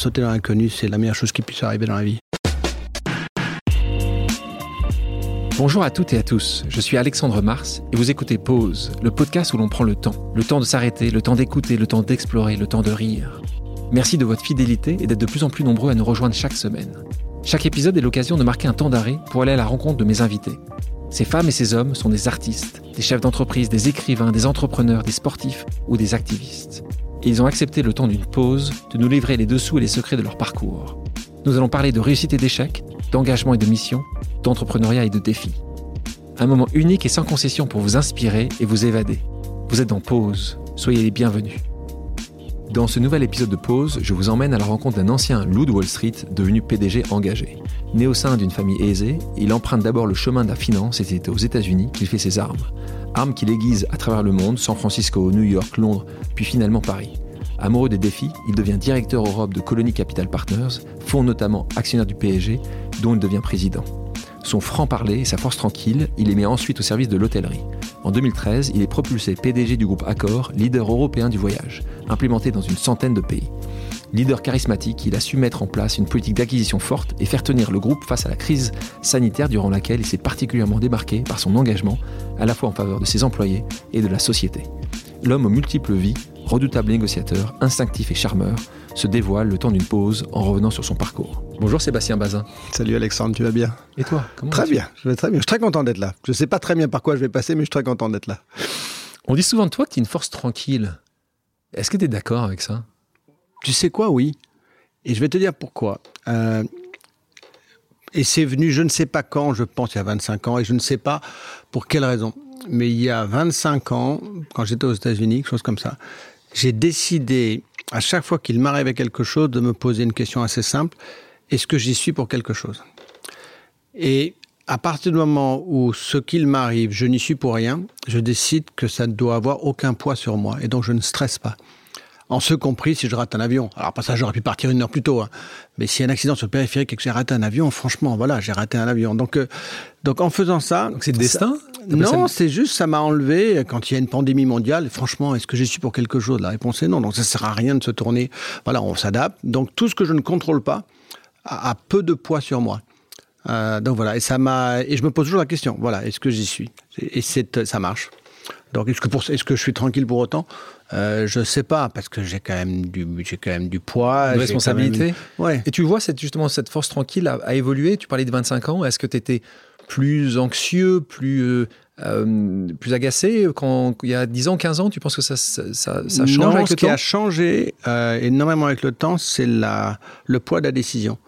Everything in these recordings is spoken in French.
Sauter dans l'inconnu, c'est la meilleure chose qui puisse arriver dans la vie. Bonjour à toutes et à tous, je suis Alexandre Mars et vous écoutez Pause, le podcast où l'on prend le temps. Le temps de s'arrêter, le temps d'écouter, le temps d'explorer, le temps de rire. Merci de votre fidélité et d'être de plus en plus nombreux à nous rejoindre chaque semaine. Chaque épisode est l'occasion de marquer un temps d'arrêt pour aller à la rencontre de mes invités. Ces femmes et ces hommes sont des artistes, des chefs d'entreprise, des écrivains, des entrepreneurs, des sportifs ou des activistes. Ils ont accepté le temps d'une pause de nous livrer les dessous et les secrets de leur parcours. Nous allons parler de réussite et d'échec, d'engagement et de mission, d'entrepreneuriat et de défis. Un moment unique et sans concession pour vous inspirer et vous évader. Vous êtes en pause, soyez les bienvenus. Dans ce nouvel épisode de Pause, je vous emmène à la rencontre d'un ancien loup Wall Street devenu PDG engagé. Né au sein d'une famille aisée, il emprunte d'abord le chemin de la finance et c'est aux États-Unis qu'il fait ses armes. Armes qu'il aiguise à travers le monde, San Francisco, New York, Londres, puis finalement Paris. Amoureux des défis, il devient directeur Europe de Colony Capital Partners, fonds notamment actionnaire du PSG, dont il devient président. Son franc-parler et sa force tranquille, il les met ensuite au service de l'hôtellerie. En 2013, il est propulsé PDG du groupe Accor, leader européen du voyage, implémenté dans une centaine de pays. Leader charismatique, il a su mettre en place une politique d'acquisition forte et faire tenir le groupe face à la crise sanitaire durant laquelle il s'est particulièrement démarqué par son engagement, à la fois en faveur de ses employés et de la société. L'homme aux multiples vies, redoutable négociateur, instinctif et charmeur, se dévoile le temps d'une pause en revenant sur son parcours. Bonjour Sébastien Bazin. Salut Alexandre, tu vas bien? Et toi comment Très bien, je vais très bien. Je suis très content d'être là. Je ne sais pas très bien par quoi je vais passer, mais je suis très content d'être là. On dit souvent de toi que tu es une force tranquille. Est-ce que tu es d'accord avec ça? Tu sais quoi, oui. Et je vais te dire pourquoi. Euh, et c'est venu, je ne sais pas quand, je pense il y a 25 ans, et je ne sais pas pour quelle raison. Mais il y a 25 ans, quand j'étais aux États-Unis, quelque chose comme ça, j'ai décidé, à chaque fois qu'il m'arrivait quelque chose, de me poser une question assez simple. Est-ce que j'y suis pour quelque chose? Et à partir du moment où ce qu'il m'arrive, je n'y suis pour rien, je décide que ça ne doit avoir aucun poids sur moi. Et donc je ne stresse pas. En ce compris, si je rate un avion. Alors, pas ça, j'aurais pu partir une heure plus tôt. Hein. Mais s'il y a un accident sur le périphérique et que j'ai raté un avion, franchement, voilà, j'ai raté un avion. Donc, euh, donc en faisant ça. c'est le destin Non, c'est juste, ça m'a enlevé. Quand il y a une pandémie mondiale, franchement, est-ce que j'y suis pour quelque chose? La réponse est non. Donc, ça ne sert à rien de se tourner. Voilà, on s'adapte. Donc, tout ce que je ne contrôle pas a, peu de poids sur moi. Euh, donc voilà, et ça m'a et je me pose toujours la question. Voilà, est-ce que j'y suis? Et c'est ça marche. Donc est-ce que pour est-ce que je suis tranquille pour autant? Euh, je sais pas parce que j'ai quand même du j'ai quand même du poids, de responsabilité. Ouais. Et tu vois cette justement cette force tranquille a, évolué. Tu parlais de 25 ans. Est-ce que tu étais plus anxieux, plus euh, euh, plus agacé quand il y a 10 ans, 15 ans? Tu penses que ça ça, ça, change non, avec ce le qui temps? a changé euh, énormément avec le temps, c'est la le poids de la décision.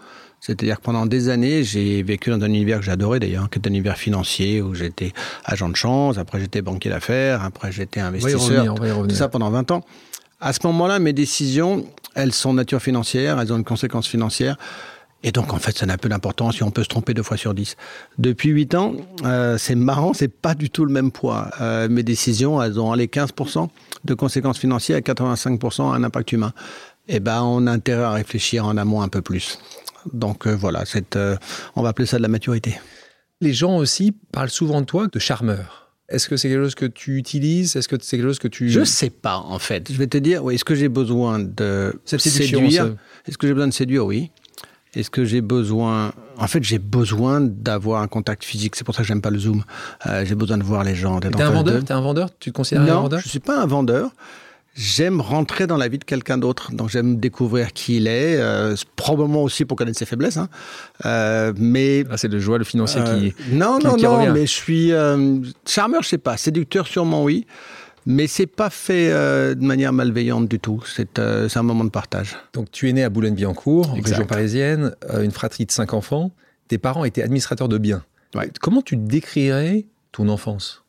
C'est-à-dire que pendant des années, j'ai vécu dans un univers que j'adorais d'ailleurs, qui est un univers financier où j'étais agent de chance, après j'étais banquier d'affaires, après j'étais investisseur, tout ça pendant 20 ans. À ce moment-là, mes décisions, elles sont nature financière, elles ont une conséquence financière. Et donc, en fait, ça n'a peu d'importance si on peut se tromper deux fois sur dix. Depuis huit ans, euh, c'est marrant, c'est pas du tout le même poids. Euh, mes décisions, elles ont les 15% de conséquences financières et 85% un impact humain. Eh ben, on a intérêt à réfléchir en amont un peu plus. Donc euh, voilà, euh, on va appeler ça de la maturité. Les gens aussi parlent souvent de toi de charmeur. Est-ce que c'est quelque chose que tu utilises? Est-ce que c'est quelque chose que tu... Je sais pas, en fait. Je vais te dire, oui, est-ce que j'ai besoin de séduire? Est-ce que j'ai besoin de séduire? Oui. Est-ce que j'ai besoin... En fait, j'ai besoin d'avoir un contact physique. C'est pour ça que j'aime pas le Zoom. Euh, j'ai besoin de voir les gens. T'es un vendeur? T'es un vendeur? Tu te considères un vendeur? je suis pas un vendeur. J'aime rentrer dans la vie de quelqu'un d'autre, donc j'aime découvrir qui il est, euh, probablement aussi pour connaître ses faiblesses. Hein. Euh, mais ah, c'est le joie, le financier qui euh, non non non, mais je suis charmeur, je sais pas, séducteur sûrement oui, mais c'est pas fait de manière malveillante du tout. C'est un moment de partage. Donc tu es né à Boulogne-Billancourt, région parisienne, une fratrie de cinq enfants. Tes parents étaient administrateurs de biens. Comment tu décrirais ton enfance?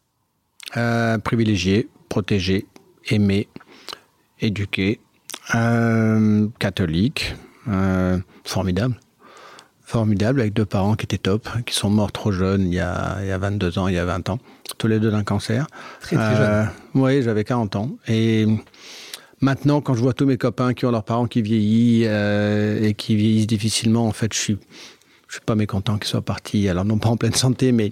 Privilégié, protégé, aimé éduqué, euh, catholique, euh, formidable. Formidable, avec deux parents qui étaient top, qui sont morts trop jeunes, il y a, il y a 22 ans, il y a 20 ans, tous les deux d'un cancer. Très, très jeune. Euh, oui, j'avais 40 ans. Et maintenant, quand je vois tous mes copains qui ont leurs parents qui vieillissent et qui vieillissent difficilement, en fait, je suis, je suis pas mécontent qu'ils soient partis. Alors, non pas en pleine santé, mais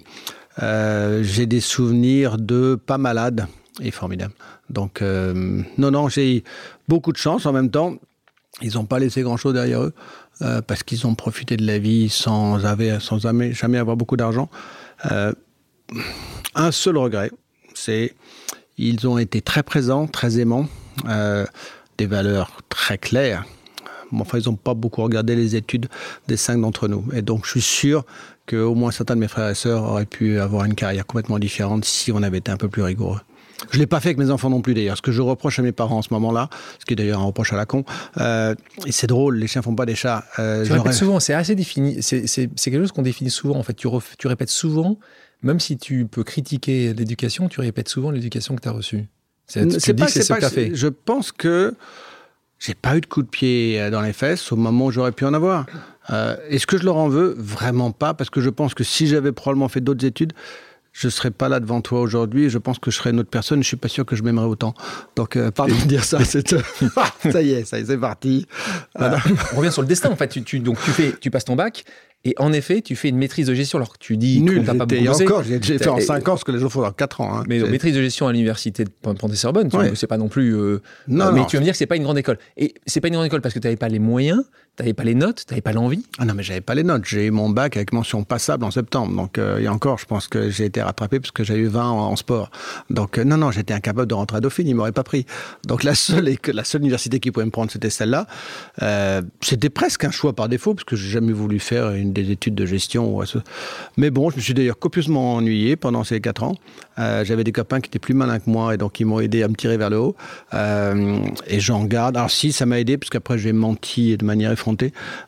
j'ai des souvenirs de pas malades et formidable. Donc, euh, non, non, j'ai beaucoup de chance. En même temps, Ils n'ont pas laissé grand-chose derrière eux parce qu'ils ont profité de la vie sans, avoir, sans jamais, avoir beaucoup d'argent. un seul regret, c'est ils ont été très présents, très aimants, des valeurs très claires. enfin, ils n'ont pas beaucoup regardé les études des cinq d'entre nous. Et donc, je suis sûr qu'au moins certains de mes frères et sœurs auraient pu avoir une carrière complètement différente si on avait été un peu plus rigoureux. Je ne l'ai pas fait avec mes enfants non plus d'ailleurs. Ce que je reproche à mes parents en ce moment-là, ce qui est d'ailleurs un reproche à la con, euh, et c'est drôle, les chiens font pas des chats. Euh, tu répètes souvent, c'est assez défini, c'est quelque chose qu'on définit souvent. En fait, tu, tu répètes souvent, même si tu peux critiquer l'éducation, tu répètes souvent l'éducation que tu as reçue. C'est pas, c'est ce que fait. Je pense que j'ai pas eu de coup de pied euh, dans les fesses au moment où j'aurais pu en avoir. Euh, Est-ce que je leur en veux Vraiment pas, parce que je pense que si j'avais probablement fait d'autres études, je ne serais pas là devant toi aujourd'hui. Je pense que je serais une autre personne. Je ne suis pas sûr que je m'aimerais autant. Donc, euh, pardon de dire ça. ça y est, ça y est, c'est parti. Euh, on revient sur le destin. En fait, tu, tu, donc tu fais, tu passes ton bac. Et en effet, tu fais une maîtrise de gestion alors que tu dis Nul, t'as pas beaucoup encore, j'ai fait en 5 ans ce que les gens font en 4 ans. Hein. Mais maîtrise de gestion à l'université de Panthéon-Sorbonne, c'est pas non plus. Euh, non, mais tu vas me dire que c'est pas une grande école. Et c'est pas une grande école parce que tu n'avais pas les moyens, T'avais pas les notes, t'avais pas l'envie Ah non, mais j'avais pas les notes. J'ai eu mon bac avec mention passable en septembre. Donc, euh, et encore, je pense que j'ai été rattrapé parce que j'ai eu 20 en, sport. Donc, euh, non, non, j'étais incapable de rentrer à Dauphine. Ils m'auraient pas pris. Donc, la seule, la seule université qui pouvait me prendre, c'était celle-là. Euh, c'était presque un choix par défaut parce que j'ai jamais voulu faire une des études de gestion. Mais bon, je me suis d'ailleurs copieusement ennuyé pendant ces 4 ans. j'avais des copains qui étaient plus malins que moi et donc ils m'ont aidé à me tirer vers le haut. et j'en garde. Alors, si, ça m'a aidé parce qu'après, j'ai menti de manière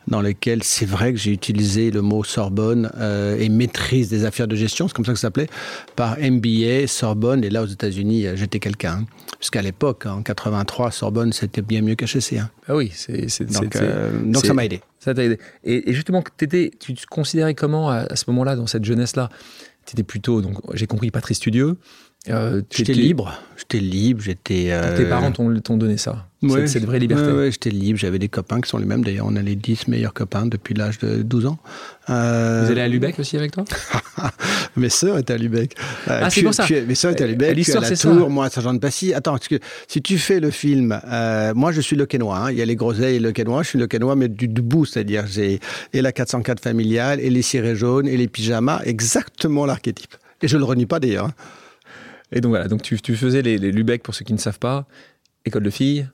dans lesquels c'est vrai que j'ai utilisé le mot Sorbonne euh, et maîtrise des affaires de gestion, c'est comme ça que ça s'appelait, par MBA, Sorbonne, et là aux États-Unis, euh, j'étais quelqu'un. Hein. Puisqu'à l'époque, en 83, Sorbonne, c'était bien mieux qu'HEC. Hein. Ah oui, c'est, donc, euh, donc ça m'a aidé. Ça t'a aidé. Et, justement, étais, tu te considérais comment à, ce moment-là, dans cette jeunesse-là? Tu étais plutôt, donc j'ai compris, pas très studieux. Euh, j'étais libre, j'étais libre, j'étais. Euh, tes parents t'ont donné ça, ouais, cette, vraie liberté. Oui, j'étais libre, j'avais des copains qui sont les mêmes. D'ailleurs, on a les 10 meilleurs copains depuis l'âge de 12 ans. Euh... Vous allez à Lubeck aussi avec toi? Mes sœurs étaient à Lubeck. Euh, ah, c'est pour ça. mes sœurs étaient à Lubeck, l'histoire c'est ça. moi à Saint-Jean-de-Passy. Attends, parce que si tu fais le film, moi je suis le Quénois. Hein. Il y a les groseilles et le Quénois. Je suis le Quénois, mais du debout, c'est-à-dire j'ai et la 404 familiale, et les cirés jaunes, et les pyjamas, exactement l'archétype. Et je le renie pas d'ailleurs. Hein. Et donc voilà, donc tu, faisais les, Lubeck pour ceux qui ne savent pas, école de filles.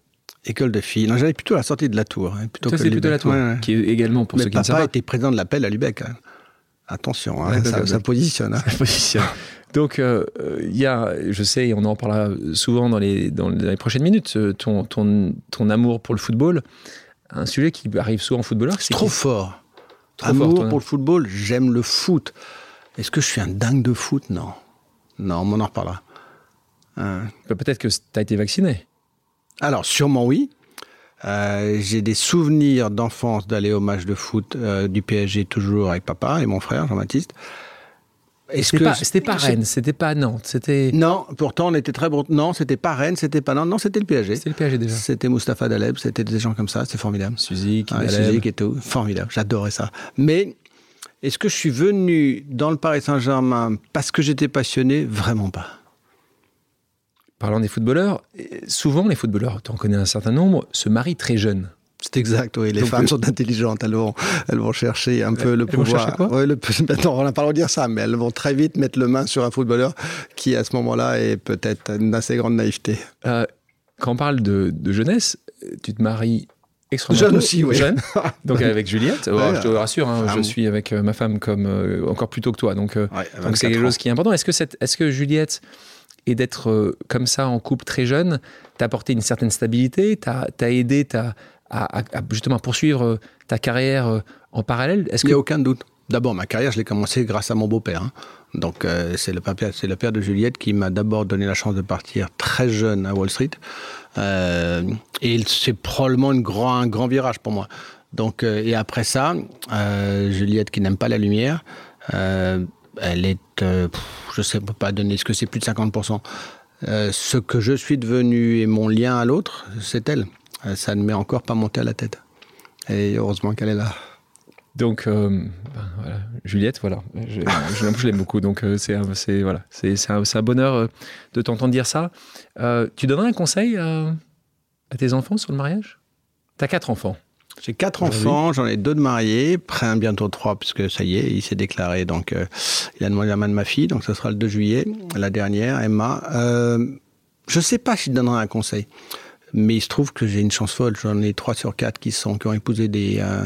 École de filles. Non, j'allais plutôt à la sortie de la Tour. Hein, plutôt c'est plutôt la Tour, qui est également pour ceux qui ne savent pas. papa était président de l'appel à Lubeck. Hein. Attention, hein, ça, positionne. Ça positionne. Donc, euh, il y a, je sais, et on en parlera souvent dans les, dans les prochaines minutes, euh, ton, ton, ton amour pour le football, un sujet qui arrive souvent en footballeur. C'est trop fort. Trop amour pour le football, j'aime le foot. Est-ce que je suis un dingue de foot? Non. Non, on en reparlera. Euh, peut-être que tu as été vacciné. Alors, sûrement oui. Euh, j'ai des souvenirs d'enfance d'aller au match de foot euh, du PSG toujours avec papa et mon frère Jean-Baptiste. C'était pas, c'était pas Rennes, c'était pas Nantes, c'était. Non, pourtant on était très bon. Non, c'était pas Rennes, c'était pas Nantes, non, c'était le PSG. C'était le PSG déjà. C'était Mustapha Daleb, c'était des gens comme ça, c'était formidable. Suzik, ah, et tout, formidable, j'adorais ça. Mais est-ce que je suis venu dans le Paris Saint-Germain parce que j'étais passionné? Vraiment pas. Parlant des footballeurs, souvent les footballeurs, tu en connais un certain nombre, se marient très jeunes. C'est exact, oui. Les femmes sont intelligentes. Elles vont, elles vont chercher un peu le pouvoir. Vont chercher quoi le, on n'a pas le droit de dire ça, mais elles vont très vite mettre le main sur un footballeur qui, à ce moment-là, est peut-être une assez grande naïveté. Euh, quand on parle de, de, jeunesse, tu te maries Jeune aussi, oui. Jeune. Donc avec Juliette. je te rassure, hein, je suis avec euh, ma femme comme euh, encore plus tôt que toi. Donc euh, donc c'est quelque chose qui est important. Est-ce que, cette, est-ce que Juliette et d'être comme ça en couple très jeune t'a apporté une certaine stabilité, t'a, aidé à, à, justement poursuivre ta carrière en parallèle Est-ce Il n'y a aucun doute. D'abord, ma carrière, je l'ai commencé grâce à mon beau-père. Hein. Donc, c'est, le père, c'est le père de Juliette qui m'a d'abord donné la chance de partir très jeune à Wall Street. Euh, et c'est probablement une grand, un grand virage pour moi. Donc, euh, et après ça, euh, Juliette qui n'aime pas la lumière, elle est, je ne sais pas donner ce que c'est, plus de 50%. ce que je suis devenu et mon lien à l'autre, c'est elle. ça ne m'est encore pas monté à la tête. Et heureusement qu'elle est là. Donc, ben, voilà. Juliette, voilà, je, je, l'aime beaucoup. Donc, c'est voilà, c'est un, un, bonheur de t'entendre dire ça. tu donnerais un conseil à, tes enfants sur le mariage? Tu as quatre enfants. J'ai quatre enfants, j'en ai deux de mariés, près bientôt trois, puisque ça y est, il s'est déclaré, donc euh, il a demandé la main de ma fille, donc ce sera le 2 juillet, la dernière, Emma. Euh, je ne sais pas si je donnerai un conseil, mais il se trouve que j'ai une chance folle, j'en ai trois sur quatre qui, sont, qui ont épousé des... Euh,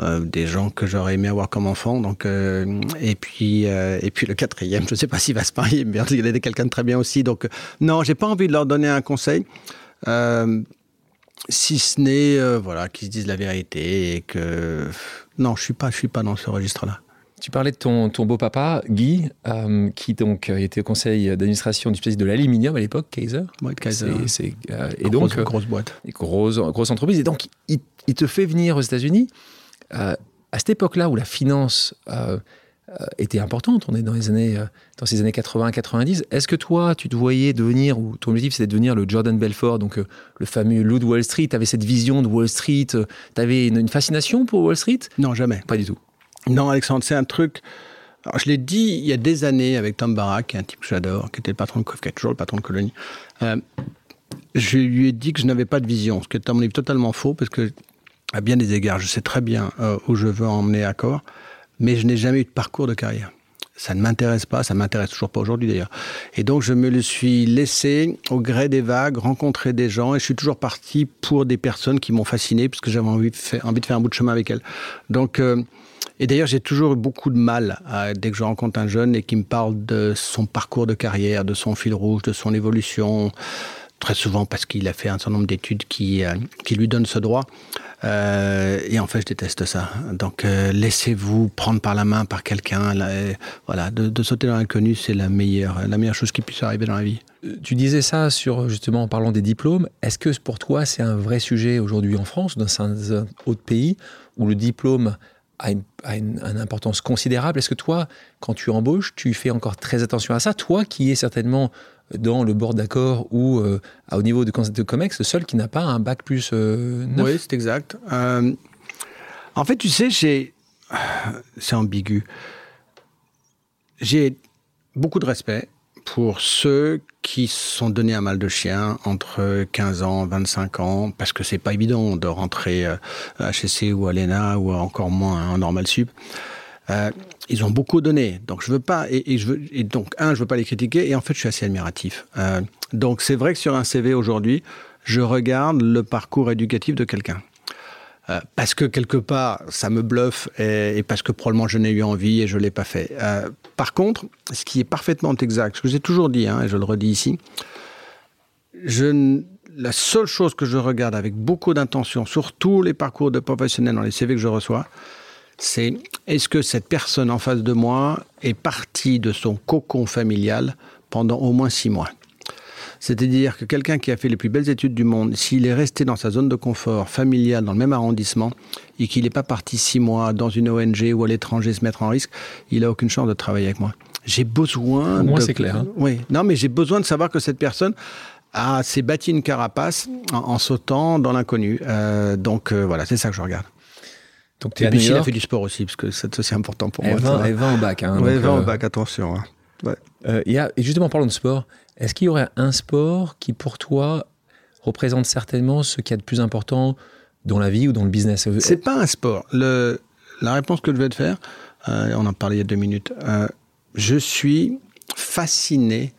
euh, des gens que j'aurais aimé avoir comme enfant. Donc, euh, et, puis, euh, et puis le quatrième, je ne sais pas s'il va se marier, mais il est quelqu'un de très bien aussi. Donc non, j'ai pas envie de leur donner un conseil. Si ce n'est voilà qu'ils se disent la vérité et que non je suis pas je suis pas dans ce registre là tu parlais de ton, ton beau-papa, Guy, qui donc était au conseil d'administration du spécialiste de l'aluminium à l'époque, Kaiser. Oui, Kaiser. C'est, et donc, grosse, boîte. Grosse, grosse entreprise. Et donc, il, il te fait venir aux États-Unis. Euh, à cette époque-là où la finance euh, euh, était importante, on est dans les années, dans ces années 80-90, est-ce que toi, tu te voyais devenir, ou ton objectif c'était de devenir le Jordan Belfort, donc le fameux loup de Wall Street, tu avais cette vision de Wall Street, tu avais une, fascination pour Wall Street? Non, jamais. Pas du tout. Non, Alexandre, c'est un truc... je l'ai dit il y a des années avec Tom qui est un type que j'adore, qui était le patron de qui est toujours le patron de Colonie. je lui ai dit que je n'avais pas de vision, ce qui est à mon avis totalement faux, parce que à bien des égards, je sais très bien euh, où je veux emmener Accor, mais je n'ai jamais eu de parcours de carrière. Ça ne m'intéresse pas, ça m'intéresse toujours pas aujourd'hui d'ailleurs. Et donc je me le suis laissé au gré des vagues, rencontrer des gens, et je suis toujours parti pour des personnes qui m'ont fasciné, parce que j'avais envie, de faire, envie de faire un bout de chemin avec elles. Donc, euh, et d'ailleurs j'ai toujours eu beaucoup de mal dès que je rencontre un jeune et qui me parle de son parcours de carrière, de son fil rouge, de son évolution, très souvent parce qu'il a fait un certain nombre d'études qui, euh, qui lui donnent ce droit. Euh, et en fait, je déteste ça. Donc, euh, laissez-vous prendre par la main par quelqu'un. Voilà, de, sauter dans l'inconnu, c'est la meilleure, la meilleure chose qui puisse arriver dans la vie. Euh, tu disais ça sur justement en parlant des diplômes. Est-ce que pour toi, c'est un vrai sujet aujourd'hui en France, dans un autre pays, où le diplôme a une, une, importance considérable? Est-ce que toi, quand tu embauches, tu fais encore très attention à ça? Toi, qui es certainement dans le bord d'accord ou euh, au niveau de, de COMEX, le seul qui n'a pas un bac plus euh, Oui, c'est exact. Euh, en fait, tu sais, j'ai... C'est ambigu. J'ai beaucoup de respect pour ceux qui sont donnés un mal de chien entre 15 ans, 25 ans, parce que c'est pas évident de rentrer à HSC ou à l'ENA ou encore moins en normal sup. Euh, ils ont beaucoup donné, donc je veux pas et, je veux donc un, je veux pas les critiquer et en fait je suis assez admiratif. Euh, donc c'est vrai que sur un CV aujourd'hui, je regarde le parcours éducatif de quelqu'un. Euh, parce que quelque part, ça me bluffe et, parce que probablement je n'ai eu envie et je ne l'ai pas fait. par contre, ce qui est parfaitement exact, ce que j'ai toujours dit, hein, et je le redis ici, la seule chose que je regarde avec beaucoup d'intention sur tous les parcours de professionnels dans les CV que je reçois, c'est est-ce que cette personne en face de moi est partie de son cocon familial pendant au moins six mois? C'est-à-dire que quelqu'un qui a fait les plus belles études du monde, s'il est resté dans sa zone de confort familiale, dans le même arrondissement, et qu'il n'est pas parti six mois dans une ONG ou à l'étranger se mettre en risque, il n'a aucune chance de travailler avec moi. J'ai besoin. Moi, c'est clair. Hein. Oui. Non, mais j'ai besoin de savoir que cette personne a s'est bâti une carapace en, sautant dans l'inconnu. Euh, donc euh, voilà, c'est ça que je regarde. Donc, il a fait du sport aussi, parce que c'est aussi important pour moi. 20, et 20 au bac. Hein, ouais, 20 au euh, bac, attention. Hein. Ouais. Euh, y a, et justement, parlons de sport. Est-ce qu'il y aurait un sport qui, pour toi, représente certainement ce qu'il y a de plus important dans la vie ou dans le business? C'est pas un sport. Le, la réponse que je vais te faire, euh, on en parlait il y a deux minutes, euh, je suis fasciné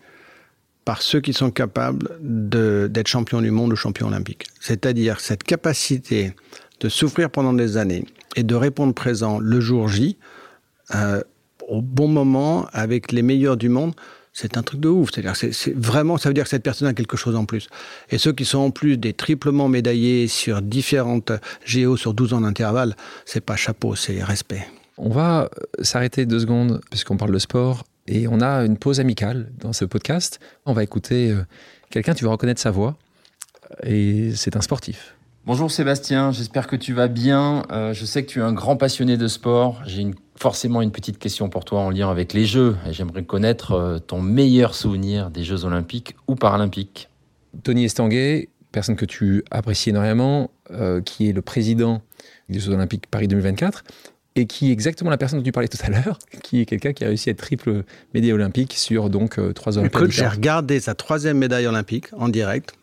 par ceux qui sont capables d'être champions du monde ou champions olympiques. C'est-à-dire cette capacité de souffrir pendant des années et de répondre présent le jour J, euh, au bon moment, avec les meilleurs du monde, c'est un truc de ouf. C'est-à-dire, c'est vraiment, ça veut dire que cette personne a quelque chose en plus. Et ceux qui sont en plus des triplement médaillés sur différentes géos sur 12 ans d'intervalle, c'est pas chapeau, c'est respect. On va s'arrêter deux secondes, puisqu'on parle de sport, et on a une pause amicale dans ce podcast. On va écouter euh, quelqu'un, tu vas reconnaître sa voix, et c'est un sportif. Bonjour Sébastien, j'espère que tu vas bien. Euh, je sais que tu es un grand passionné de sport. J'ai forcément une petite question pour toi en lien avec les Jeux. Et j'aimerais connaître euh, ton meilleur souvenir des Jeux olympiques ou paralympiques. Tony Estanguet, personne que tu apprécies énormément, euh, qui est le président des Jeux olympiques Paris 2024 et qui est exactement la personne dont tu parlais tout à l'heure, qui est quelqu'un qui a réussi à être triple médaille olympique sur donc trois Olympiades. Écoute, j'ai regardé sa troisième médaille olympique en direct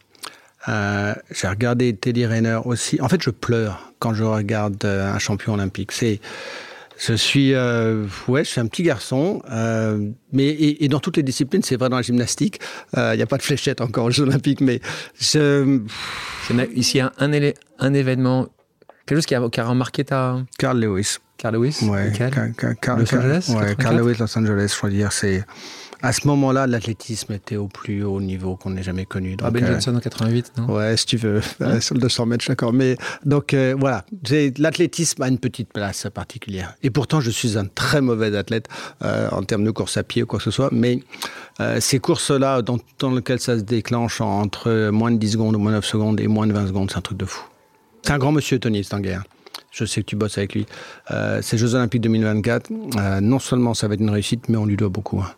Euh, j'ai regardé Teddy Rayner aussi. En fait, je pleure quand je regarde euh, un champion olympique. C'est, je suis, euh, ouais, je suis un petit garçon, euh, mais et, et, dans toutes les disciplines, c'est vrai dans la gymnastique. Il n'y a pas de fléchette encore aux Jeux Olympiques, mais je... ici un, un, un, événement, quelque chose qui a, qui a remarqué ta. Carl Lewis. Carl Lewis. Ouais. Car, Car, Car, Los Angeles. Ouais, Carl Lewis, Los Angeles. Je veux dire, c'est à ce moment-là, l'athlétisme était au plus haut niveau qu'on n'ait jamais connu. Donc, ah, Ben Johnson euh, en 88, non? Ouais, si tu veux, hein sur le 200 mètres, d'accord. Mais donc euh, voilà, l'athlétisme a une petite place particulière. Et pourtant, je suis un très mauvais athlète euh, en termes de course à pied ou quoi que ce soit. Mais ces courses-là, dans, dans lesquelles ça se déclenche entre moins de 10 secondes ou moins de 9 secondes et moins de 20 secondes, c'est un truc de fou. C'est un grand monsieur, Tony Stanguer. Je sais que tu bosses avec lui. Euh, ces Jeux Olympiques 2024, euh, non seulement ça va être une réussite, mais on lui doit beaucoup. Hein.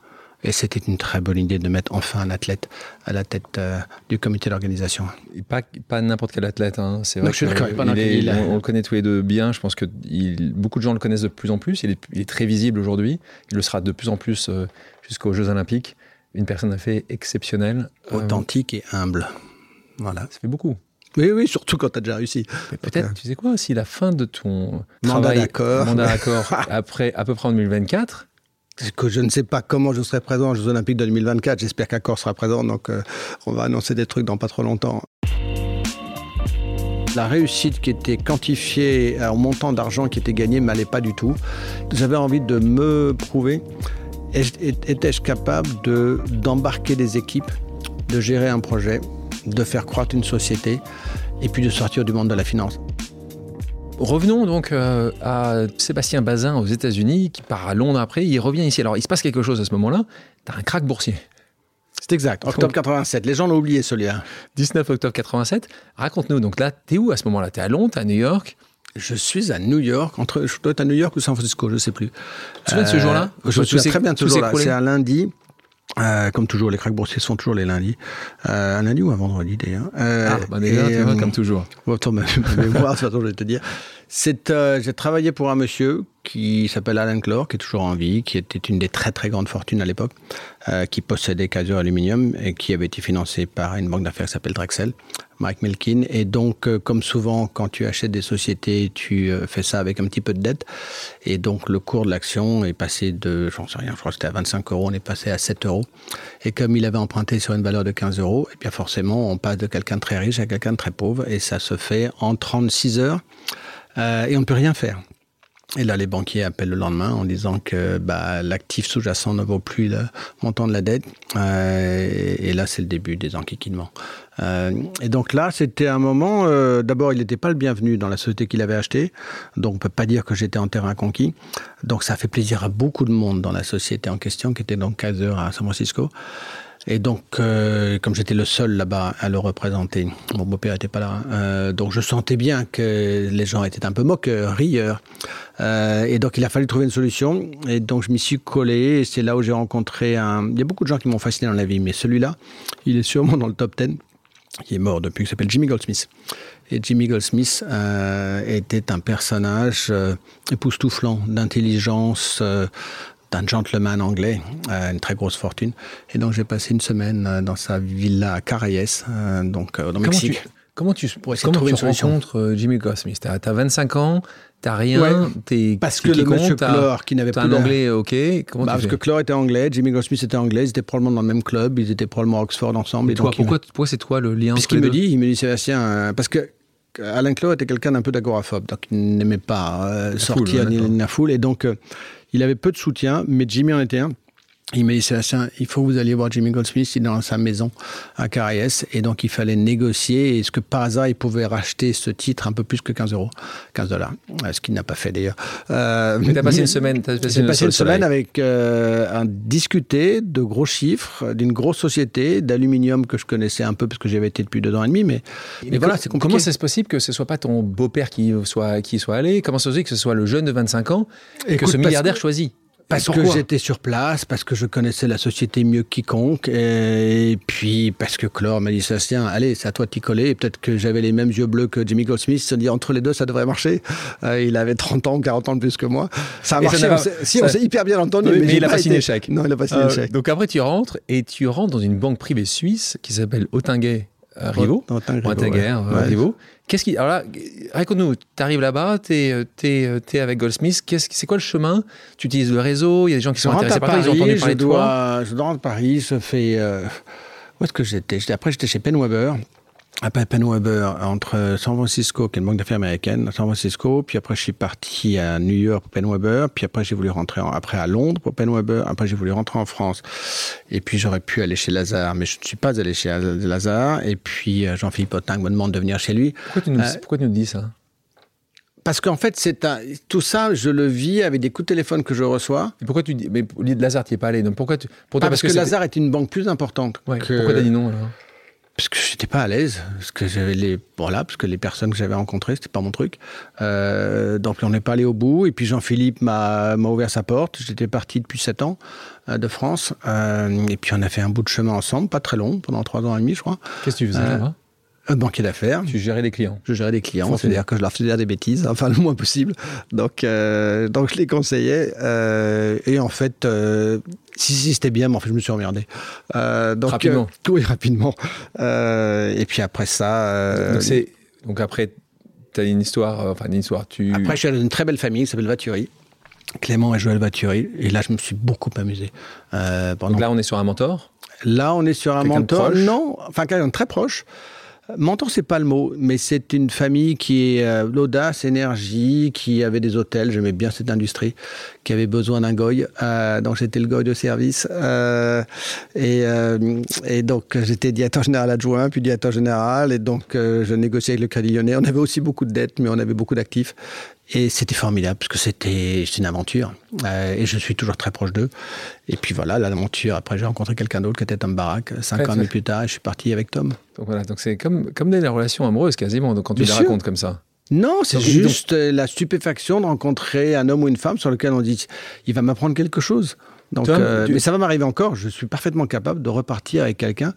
Et c'était une très bonne idée de mettre enfin un athlète à la tête euh, du comité d'organisation. Pas, pas n'importe quel athlète. Hein. C'est vrai non, je suis d'accord. Il est, on, on, le connaît tous les deux bien. Je pense que il, beaucoup de gens le connaissent de plus en plus. Il est, il est très visible aujourd'hui. Il le sera de plus en plus euh, jusqu'aux Jeux Olympiques. Une personne à fait exceptionnelle. Authentique euh, et humble. Voilà. Ça fait beaucoup. Oui, oui, surtout quand tu as déjà réussi. Peut-être, tu sais quoi, si la fin de ton mandat d'accord, mandat d'accord après à peu près en 2024, je ne sais pas comment je serai présent aux Jeux Olympiques de 2024. J'espère qu'Accor sera présent, donc euh, on va annoncer des trucs dans pas trop longtemps. La réussite qui était quantifiée en montant d'argent qui était gagné m'allait pas du tout. J'avais envie de me prouver étais-je capable de d'embarquer des équipes, de gérer un projet, de faire croître une société et puis de sortir du monde de la finance? Revenons donc euh, à Sébastien Bazin aux États-Unis, qui part à Londres après, il revient ici. Alors il se passe quelque chose à ce moment-là, tu as un crack boursier. C'est exact, octobre 87. Les gens l'ont oublié celui-là. 19 octobre 87. Raconte-nous, donc là, t'es où à ce moment-là? T'es à Londres, à New York? Je suis à New York, entre, je dois être à New York ou San Francisco, je ne sais plus. Tu te souviens de ce jour-là? Je me souviens très bien de ce jour-là. C'est un lundi. Euh, comme toujours, les cracks boursiers sont toujours les lundis. Euh, un lundi ou un vendredi d'ailleurs. Euh, ah, bah déjà, et, vois, comme toujours. Attends, ma, ma mémoire, de toute façon, je vais te dire. J'ai travaillé pour un monsieur qui s'appelle Alan Clore, qui est toujours en vie, qui était une des très très grandes fortunes à l'époque, qui possédait Kaiser Aluminium et qui avait été financé par une banque d'affaires qui s'appelle Drexel, Mike Milkin. Et donc, euh, comme souvent, quand tu achètes des sociétés, tu euh, fais ça avec un petit peu de dette. Et donc, le cours de l'action est passé de, j'en sais rien, je crois que c'était à 25 euros, on est passé à 7 euros. Et comme il avait emprunté sur une valeur de 15 euros, et bien forcément, on passe de quelqu'un de très riche à quelqu'un de très pauvre. Et ça se fait en 36 heures. Euh, et on ne peut rien faire. Et là, les banquiers appellent le lendemain en disant que bah, l'actif sous-jacent ne vaut plus le montant de la dette. Euh, et, là, c'est le début des enquiquinements. Euh, et donc là, c'était un moment. Euh, D'abord, il n'était pas le bienvenu dans la société qu'il avait achetée. Donc, on peut pas dire que j'étais en terrain conquis. Donc, ça a fait plaisir à beaucoup de monde dans la société en question, qui était donc Kaiser à San Francisco. Et donc, euh, comme j'étais le seul là-bas à le représenter, mon beau-père n'était pas là, euh, donc je sentais bien que les gens étaient un peu moqueurs, rieurs. Euh, et donc, il a fallu trouver une solution. Et donc, je m'y suis collé. C'est là où j'ai rencontré un. Il y a beaucoup de gens qui m'ont fasciné dans la vie, mais celui-là, il est sûrement dans le top 10. Il est mort depuis, il s'appelle Jimmy Goldsmith. Et Jimmy Goldsmith était un personnage époustouflant d'intelligence, d'un gentleman anglais, euh, une très grosse fortune. Et donc j'ai passé une semaine euh, dans sa villa à Carayes, euh, donc au Mexique. Tu, comment tu, pour essayer comment trouver tu rencontres Jimmy Goldsmith T'as as 25 ans, t'as rien, ouais, t'es parce que le monsieur Clore qui n'avait pas un anglais, ok. Comment bah, parce que Clore était anglais, Jimmy Goldsmith était anglais, ils étaient probablement dans le même club, ils étaient probablement à Oxford ensemble. Et toi, pourquoi, pourquoi c'est toi le lien Puisqu'il me dit, il me dit Sébastien, parce que Alain Clore était quelqu'un d'un peu d'agoraphobe, donc il n'aimait pas euh, sortir ni la foule, et donc euh, il avait peu de soutien, mais Jimmy en était un. Il m'a dit, Sébastien, il faut que vous alliez voir Jimmy Goldsmith, il est dans sa maison à Carriès, et donc il fallait négocier. Est-ce que par hasard, il pouvait racheter ce titre un peu plus que 15 euros, 15 dollars, ce qu'il n'a pas fait d'ailleurs. Euh, mais t'as passé une semaine, as passé, une, passé une semaine avec euh, un discuter de gros chiffres, d'une grosse société d'aluminium que je connaissais un peu parce que j'avais été depuis deux ans et demi, mais, mais, mais voilà, c'est compliqué. Comment c'est possible que ce soit pas ton beau-père qui soit, qui soit allé? Comment c'est possible que ce soit le jeune de 25 ans et que ce milliardaire choisit? Parce que j'étais sur place, parce que je connaissais la société mieux que quiconque, et puis parce que Clore m'a dit, Sébastien, allez, c'est à toi de t'y coller, et peut-être que j'avais les mêmes yeux bleus que Jimmy Goldsmith, se dit, entre les deux, ça devrait marcher. Euh, il avait 30 ans, 40 ans de plus que moi. Ça a et marché, ça on si, ça... on s'est hyper bien entendu. Oui, mais, mais il n'a pas, pas signé chèque. Non, il n'a pas signé euh, chèque. Donc après, tu rentres, et tu rentres dans une banque privée suisse qui s'appelle Otinguet euh, rivaux, Guerre, rivaux. Qu'est-ce qui, alors là, raconte-nous, tu arrives là-bas, tu es, es, avec Goldsmith, c'est quoi le chemin? Tu utilises le réseau, il y a des gens qui sont intéressés par toi, ils ont entendu parler de toi. Je dois rentrer à Paris, je fais... où est-ce que j'étais Après, j'étais chez Penn Weber après Penn Weber entre San Francisco, qui est une banque d'affaires américaine, San Francisco, puis après je suis parti à New York pour Penn Weber, puis après j'ai voulu rentrer après à Londres pour Penn Weber, après j'ai voulu rentrer en France, et puis j'aurais pu aller chez Lazare, mais je ne suis pas allé chez Lazare, et puis euh, Jean-Philippe Autin me demande de venir chez lui. Pourquoi tu nous, euh, pourquoi tu nous dis ça? parce qu'en fait, c'est un, tout ça, je le vis avec des coups de téléphone que je reçois. Et pourquoi tu dis, mais Lazare, tu n'y es pas allé, donc pourquoi tu, parce, que, Lazare est une banque plus importante. que... Pourquoi tu as dit non alors? Parce que j'étais pas à l'aise, parce que j'avais les voilà, parce que les personnes que j'avais rencontrées, c'était pas mon truc. Euh, donc on n'est pas allé au bout. Et puis Jean-Philippe m'a ouvert sa porte. J'étais parti depuis 7 ans euh, de France. Euh, et puis on a fait un bout de chemin ensemble, pas très long, pendant 3 ans et demi, je crois. Qu'est-ce que tu faisais là-bas? un banquier d'affaires. Tu gérais des clients. Je gérais des clients, c'est-à-dire que je leur faisais des bêtises, enfin le moins possible. Donc, euh, donc je les conseillais. Euh, et en fait, euh, si, si c'était bien, mais en fait, je me suis emmerdé. donc, rapidement. oui, rapidement. et puis après ça. donc, donc après, tu as une histoire, enfin une histoire. Tu... Après, je suis dans une très belle famille qui s'appelle Vaturi. Clément et Joël Vaturi. Et là, je me suis beaucoup amusé. Donc là, on est sur un mentor? Là, on est sur un mentor? Non, enfin, quelqu'un très proche. Mentor, c'est pas le mot, mais c'est une famille qui est euh, l'audace, énergie, qui avait des hôtels. J'aimais bien cette industrie, qui avait besoin d'un goy. Euh, donc j'étais le goy de service. Euh, et, et, donc j'étais directeur général adjoint, puis directeur général. Et donc je négociais avec le Crédit Lyonnais. On avait aussi beaucoup de dettes, mais on avait beaucoup d'actifs. Et c'était formidable parce que c'était une aventure. Euh, et je suis toujours très proche d'eux. Et puis voilà, l'aventure. Après, j'ai rencontré quelqu'un d'autre qui était Tom Barak. Cinq ans plus tard, et je suis parti avec Tom. Donc voilà, donc c'est comme, comme des relations amoureuses quasiment, donc quand tu les racontes comme ça. Non, c'est juste la stupéfaction de rencontrer un homme ou une femme sur lequel on dit il va m'apprendre quelque chose. Donc, euh, Mais ça va m'arriver encore. Je suis parfaitement capable de repartir avec quelqu'un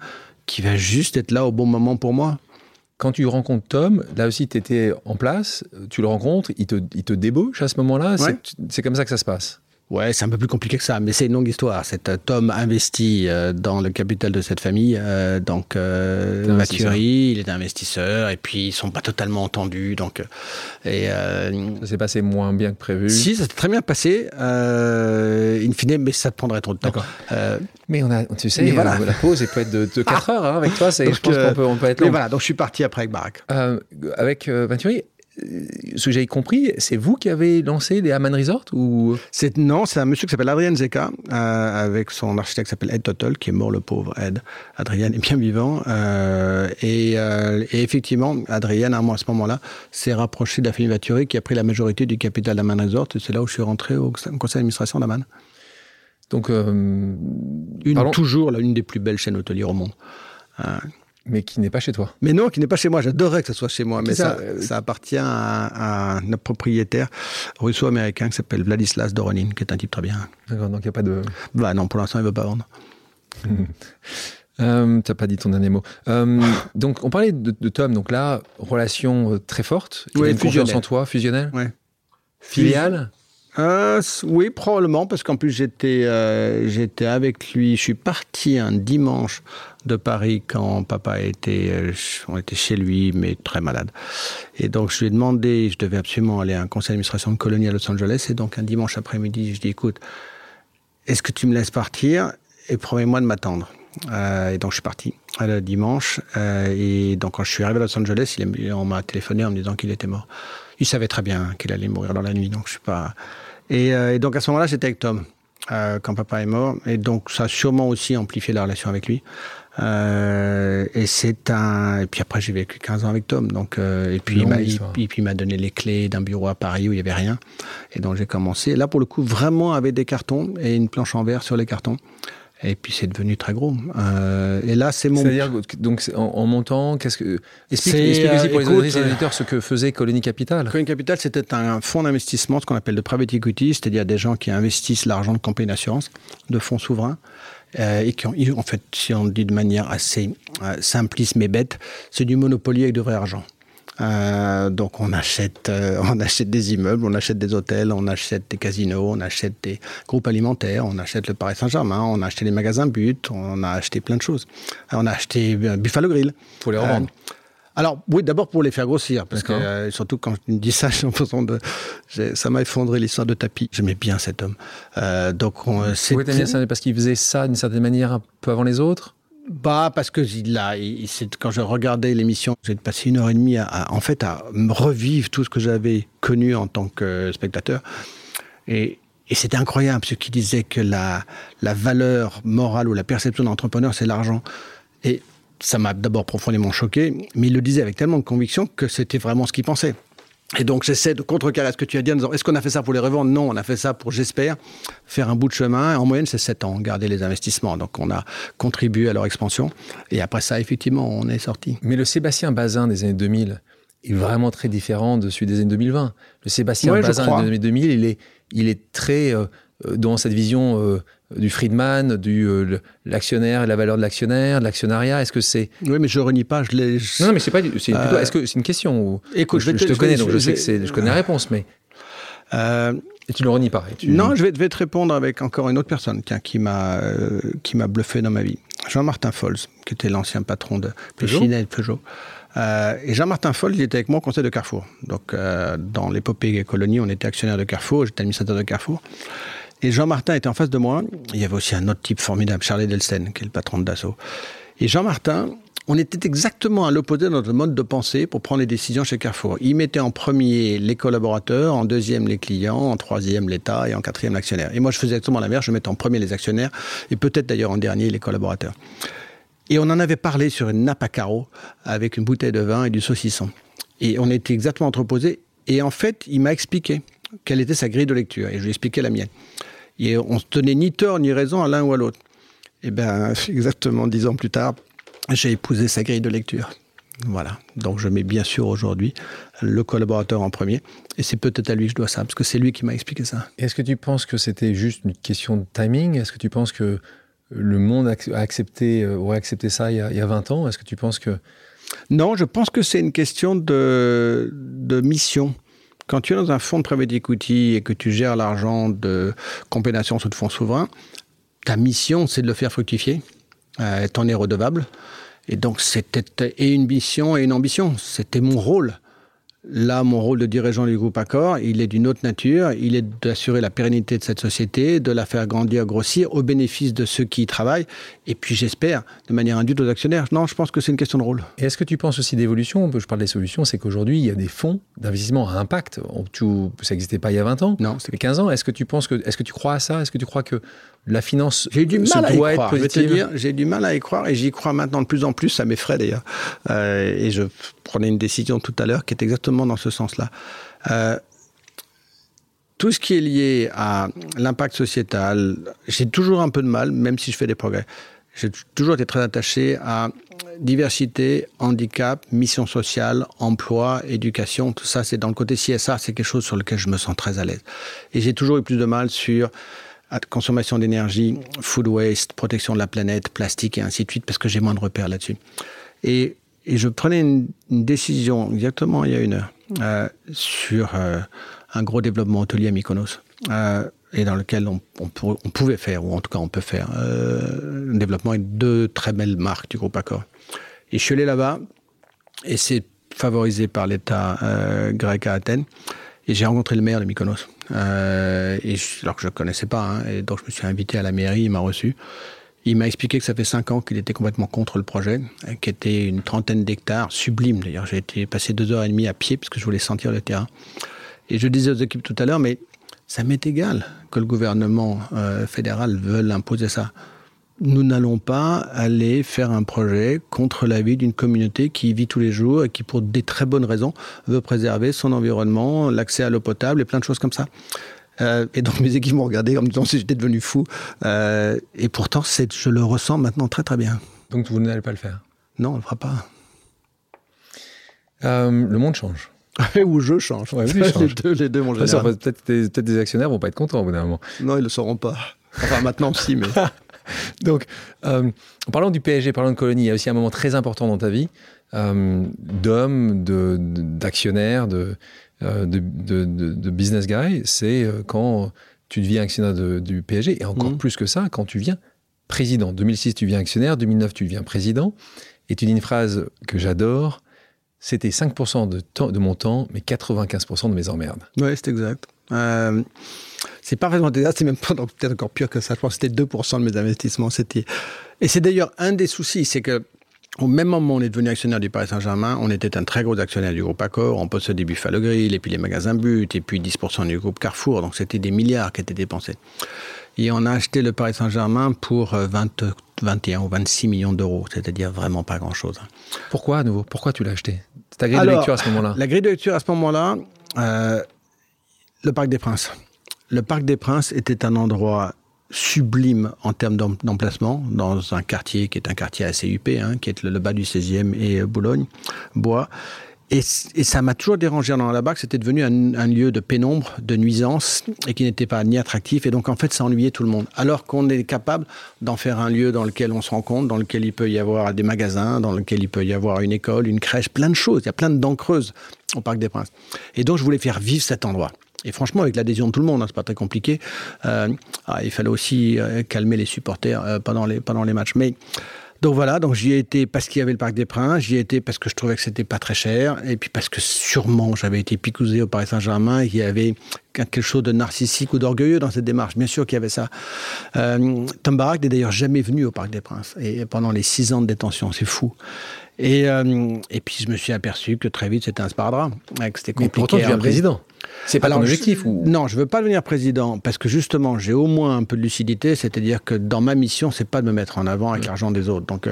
qui va juste être là au bon moment pour moi. Quand tu rencontres Tom, là aussi, tu étais en place, tu le rencontres, il te, il te débauche à ce moment-là. C'est comme ça que ça se passe. Ouais, c'est un peu plus compliqué que ça, mais c'est une longue histoire. Cet euh, Tom investit euh, dans le capital de cette famille, euh, donc euh, Mathurie, il est investisseur, et puis ils sont pas totalement entendus, donc et ça s'est passé moins bien que prévu. Si, ça s'est très bien passé, in fine, mais ça prendrait trop de temps. mais on a, tu sais, voilà. la pause elle peut être de, 4 heures hein, avec toi. je pense qu'on peut, on peut être long. Mais voilà, donc je suis parti après avec Barack. avec Mathurie, ce que j'ai compris, c'est vous qui avez lancé les Haman Resort ou? Non, c'est un monsieur qui s'appelle Adrien Zeka euh, avec son architecte qui s'appelle Ed Total qui est mort le pauvre Ed. Adrien est bien vivant euh, euh, et, effectivement Adrien à ce moment-là s'est rapproché de la famille Vaturi qui a pris la majorité du capital d'Aman Resort et c'est là où je suis rentré au conseil d'administration d'Aman. Donc une, toujours l'une des plus belles chaînes hôtelières au monde mais qui n'est pas chez toi. Mais non, qui n'est pas chez moi. J'adorerais que ce soit chez moi, mais ça, ça, appartient à, un propriétaire russo-américain qui s'appelle Vladislas Doronin, qui est un type très bien. D'accord, donc il n'y a pas de... Bah non, pour l'instant, il ne veut pas vendre. Euh, tu n'as pas dit ton dernier mot. Euh, donc, on parlait de, Tom. Donc là, relation euh, très forte. Oui, une confiance en toi, fusionnelle? Ouais. Filiale? Oui, probablement, parce qu'en plus j'étais j'étais avec lui. Je suis parti un dimanche de Paris quand papa était, euh, on était chez lui, mais très malade. Et donc je lui ai demandé, je devais absolument aller à un conseil d'administration de colonie à Los Angeles. Et donc un dimanche après-midi, je dis écoute, est-ce que tu me laisses partir et promets-moi de m'attendre? Euh, et donc je suis parti le dimanche. Euh, et donc quand je suis arrivé à Los Angeles, on m'a téléphoné en me disant qu'il était mort. Il savait très bien qu'il allait mourir dans la nuit, donc je suis pas. Et, et donc à ce moment-là, j'étais avec Tom. quand papa est mort. Et donc, ça a sûrement aussi amplifié la relation avec lui. Euh, et c'est un. Et puis après, j'ai vécu 15 ans avec Tom. Donc, euh, et puis, il m'a, puis il m'a donné les clés d'un bureau à Paris où il n'y avait rien. Et donc, j'ai commencé. Là, pour le coup, vraiment avec des cartons et une planche en verre sur les cartons. Et puis c'est devenu très gros. Euh, et là, c'est mon. C'est-à-dire, donc en, montant, qu'est-ce que. Explique, explique aussi pour les auditeurs ce que faisait Colony Capital. Colony Capital, c'était un fonds d'investissement, ce qu'on appelle de private equity, c'est-à-dire des gens qui investissent l'argent de compagnies d'assurance, de fonds souverains, euh, et qui ont, en fait, si on le dit de manière assez euh, simpliste mais bête, c'est du monopoly avec de vrai argent. Euh, donc on achète, euh, on achète des immeubles, on achète des hôtels, on achète des casinos, on achète des groupes alimentaires, on achète le Paris Saint-Germain, on a acheté les magasins But, on a acheté plein de choses. On a acheté Buffalo Grill. Pour les revendre. alors oui, d'abord pour les faire grossir, parce que surtout quand je me dis ça, j'ai l'impression de, ça m'a effondré l'histoire de tapis. J'aimais bien cet homme. donc on, c'est parce qu'il faisait ça d'une certaine manière un peu avant les autres? Bah, parce que là, quand je regardais l'émission, j'ai passé une heure et demie à, en fait, à revivre tout ce que j'avais connu en tant que spectateur. Et, c'était incroyable, ce qui disait que la, la valeur morale ou la perception d'entrepreneur, c'est l'argent. Et ça m'a d'abord profondément choqué, mais il le disait avec tellement de conviction que c'était vraiment ce qu'il pensait. Et donc j'essaie de contrecarrer ce que tu as dit en disant est-ce qu'on a fait ça pour les revendre? Non, on a fait ça pour, j'espère, faire un bout de chemin. En moyenne, c'est 7 ans, garder les investissements. Donc on a contribué à leur expansion. Et après ça, effectivement, on est sorti. Mais le Sébastien Bazin des années 2000 est vraiment très différent de celui des années 2020. Le Sébastien Bazin des années 2000, il est, il est très euh, euh, dans cette vision euh, du Friedman, du euh, l'actionnaire et la valeur de l'actionnaire, de l'actionnariat Est-ce que c'est Oui, mais je renie pas. Je l'ai. Non, mais c'est pas. C'est plutôt. Est-ce que c'est une question où, Écoute, je, te, connais, donc je, sais que c'est. Je connais la réponse, mais. et tu le renies pas. Non, je vais, vais, te répondre avec encore une autre personne qui m'a qui m'a bluffé dans ma vie. Jean-Martin Fols, qui était l'ancien patron de Peugeot. et Peugeot. et Jean-Martin Foll, il était avec moi au conseil de Carrefour. Donc, dans l'épopée colonie, on était actionnaire de Carrefour, j'étais administrateur de Carrefour. Et Jean-Martin était en face de moi. Il y avait aussi un autre type formidable, Charlie Delsten, qui est le patron de Dassault. Et Jean-Martin, on était exactement à l'opposé de notre mode de pensée pour prendre les décisions chez Carrefour. Il mettait en premier les collaborateurs, en deuxième les clients, en troisième l'État et en quatrième l'actionnaire. Et moi, je faisais exactement l'inverse. Je mettais en premier les actionnaires et peut-être d'ailleurs en dernier les collaborateurs. Et on en avait parlé sur une nappe à carreaux avec une bouteille de vin et du saucisson. Et on était exactement entreposés. Et en fait, il m'a expliqué quelle était sa grille de lecture. Et je lui ai expliqué la mienne. Et on se tenait ni tort ni raison à l'un ou à l'autre. Et bien, exactement dix ans plus tard, j'ai épousé sa grille de lecture. Voilà. Donc je mets bien sûr aujourd'hui le collaborateur en premier. Et c'est peut-être à lui que je dois ça, parce que c'est lui qui m'a expliqué ça. Est-ce que tu penses que c'était juste une question de timing? Est-ce que tu penses que le monde a accepté, euh, aurait accepté ça il y a, il y a 20 ans? Est-ce que tu penses que... Non, je pense que c'est une question de, de mission. Quand tu es dans un fonds de private equity et que tu gères l'argent de compensation sous de fonds souverains, ta mission, c'est de le faire fructifier. Euh, T'en es redevable. Et donc, c'était et une mission et une ambition. C'était mon rôle. Là, mon rôle de dirigeant du groupe Accor, il est d'une autre nature. Il est d'assurer la pérennité de cette société, de la faire grandir, grossir, au bénéfice de ceux qui y travaillent. Et puis, j'espère, de manière induite aux actionnaires. Non, je pense que c'est une question de rôle. Et est-ce que tu penses aussi d'évolution? Je parle des solutions, c'est qu'aujourd'hui, il y a des fonds d'investissement à impact. Ça n'existait pas il y a 20 ans. Non, c'était 15 ans. Est-ce que tu penses que, est-ce que tu crois à ça? Est-ce que tu crois que la finance j'ai du mal à y croire. j'ai du mal à y croire et j'y crois maintenant de plus en plus. Ça m'effraie d'ailleurs. Euh, et je prenais une décision tout à l'heure qui est exactement dans ce sens-là. Euh, tout ce qui est lié à l'impact sociétal, j'ai toujours un peu de mal, même si je fais des progrès. J'ai toujours été très attaché à diversité, handicap, mission sociale, emploi, éducation. Tout ça, c'est dans le côté CSA, c'est quelque chose sur lequel je me sens très à l'aise. Et j'ai toujours eu plus de mal sur consommation d'énergie, food waste, protection de la planète, plastique et ainsi de suite, parce que j'ai moins de repères là-dessus. Et, je prenais une, décision exactement il y a une heure euh, sur euh, un gros développement hôtelier à Mykonos. Euh, et dans lequel on, pouvait faire, ou en tout cas on peut faire, un développement avec deux très belles marques du groupe Accor. Et je suis allé là-bas, et c'est favorisé par l'État grec à Athènes, et j'ai rencontré le maire de Mykonos. Euh, alors que je ne connaissais pas. Hein, et donc je me suis invité à la mairie, il m'a reçu. Il m'a expliqué que ça fait cinq ans qu'il était complètement contre le projet, qui était une trentaine d'hectares, sublime d'ailleurs. J'ai été passé deux heures et demie à pied parce que je voulais sentir le terrain. Et je disais aux équipes tout à l'heure, mais ça m'est égal que le gouvernement euh, fédéral veuille imposer ça nous n'allons pas aller faire un projet contre la vie d'une communauté qui vit tous les jours et qui, pour des très bonnes raisons, veut préserver son environnement, l'accès à l'eau potable et plein de choses comme ça. Euh, et donc mes équipes m'ont regardé en me disant si j'étais devenu fou. Euh, et pourtant, je le ressens maintenant très très bien. Donc vous n'allez pas le faire? Non, on ne le fera pas. Euh, le monde change. Ou je change. Ouais, les, deux, les deux, Peut-être des, peut des actionnaires vont pas être contents au bout d'un moment. Non, ils le sauront pas. Enfin, maintenant, si, mais. Donc, euh, en parlant du PSG, parlant de Colonie, il y a aussi un moment très important dans ta vie. d'hommes, d'actionnaires, de, de, business guys, c'est quand tu deviens actionnaire du PSG, et encore mmh. plus que ça, quand tu viens président. 2006, tu deviens actionnaire, 2009, tu deviens président, et tu dis une phrase que j'adore, c'était 5% de, temps, de mon temps, mais 95% de mes emmerdes. Oui, c'est exact. Euh, c'est parfaitement exact, c'est même peut-être encore pire que ça. Je pense que c'était 2% de mes investissements. C'était... Et c'est d'ailleurs un des soucis, c'est que au même moment où on est devenu actionnaire du Paris Saint-Germain, on était un très gros actionnaire du groupe Accor, on possédait Buffalo Grill, et puis les magasins But, et puis 10% du groupe Carrefour, donc c'était des milliards qui étaient dépensés. Et on a acheté le Paris Saint-Germain pour 20, euh, 21 ou 26 millions d'euros, c'est-à-dire vraiment pas grand-chose. Pourquoi à nouveau? Pourquoi tu l'as acheté? C'est ta grille de lecture à ce moment-là? La grille de lecture à ce moment-là, euh, le Parc des Princes. Le Parc des Princes était un endroit sublime en termes d'emplacement dans un quartier qui est un quartier assez huppé, hein, qui est le, bas du 16e et euh, Boulogne, Bois. Et, ça m'a toujours dérangé dans là-bas que c'était devenu un, lieu de pénombre, de nuisance, et qui n'était pas ni attractif. Et donc, en fait, ça ennuyait tout le monde. Alors qu'on est capable d'en faire un lieu dans lequel on se rencontre, dans lequel il peut y avoir des magasins, dans lequel il peut y avoir une école, une crèche, plein de choses. Il y a plein de dents au Parc des Princes. Et donc, je voulais faire vivre cet endroit. Et franchement, avec l'adhésion de tout le monde, hein, c'est pas très compliqué. Euh, ah, il fallait aussi euh, calmer les supporters euh, pendant, les, pendant les matchs. Mais donc voilà, donc j'y ai été parce qu'il y avait le Parc des Princes, j'y ai été parce que je trouvais que c'était pas très cher, et puis parce que sûrement j'avais été picousé au Paris Saint-Germain, il y avait quelque chose de narcissique ou d'orgueilleux dans cette démarche. Bien sûr qu'il y avait ça. Euh, Tom Barak n'est d'ailleurs jamais venu au Parc des Princes, et pendant les six ans de détention, c'est fou. Et, euh, et puis je me suis aperçu que très vite c'était un sparadrap, que c'était compliqué. Mais pourtant tu es président. C'est pas l'objectif ou... Non, je veux pas devenir président parce que justement, j'ai au moins un peu de lucidité, c'est-à-dire que dans ma mission, c'est pas de me mettre en avant avec l'argent des autres. Donc,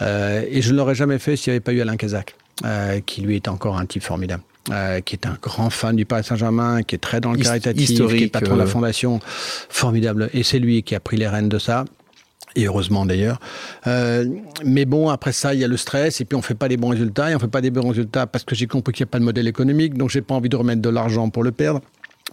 euh, et je ne l'aurais jamais fait s'il n'y avait pas eu Alain Kazak, euh, qui lui est encore un type formidable. Euh, qui est un grand fan du Paris Saint-Germain, qui est très dans le caritatif, Historique, qui est patron de la fondation, formidable. Et c'est lui qui a pris les rênes de ça et heureusement d'ailleurs. Euh, mais bon, après ça, il y a le stress, et puis on fait pas les bons résultats, et on fait pas des bons résultats parce que j'ai compris qu'il n'y a pas de modèle économique, donc j'ai pas envie de remettre de l'argent pour le perdre.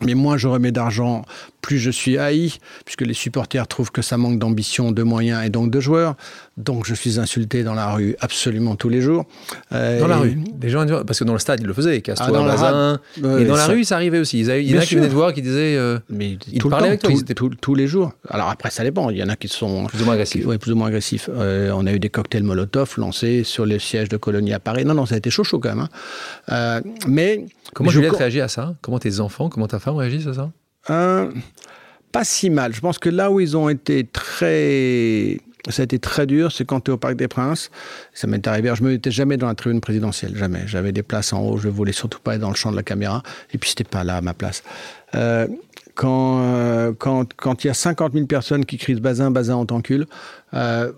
Mais moins je remets d'argent, plus je suis haï, puisque les supporters trouvent que ça manque d'ambition, de moyens et donc de joueurs. Donc je suis insulté dans la rue absolument tous les jours. Euh, dans la rue Des gens, parce que dans le stade, ils le faisaient, Castro, ah, dans Bazin. et dans la rue, ça arrivait aussi. il y en a qui venaient te voir, qui disaient. Euh, mais ils parlaient avec toi, tous les jours. Alors après, ça dépend. Il y en a qui sont. Plus ou moins agressifs. Oui, plus ou moins agressifs. Euh, on a eu des cocktails Molotov lancés sur le siège de Colonie à Paris. Non, non, ça a été chaud, chaud quand même. Hein. mais. Comment Juliette réagit à ça? Comment tes enfants, comment ta femme réagissent à ça? Pas si mal. Je pense que là où ils ont été très ça a été très dur, c'est quand tu es au Parc des Princes. Ça m'est arrivé. je ne me mettais jamais dans la tribune présidentielle, jamais. J'avais des places en haut, je voulais surtout pas être dans le champ de la caméra. Et puis, c'était pas là à ma place. Euh, quand euh, quand quand il y a 50 000 personnes qui crient Bazin, Bazin, on t'encule, euh,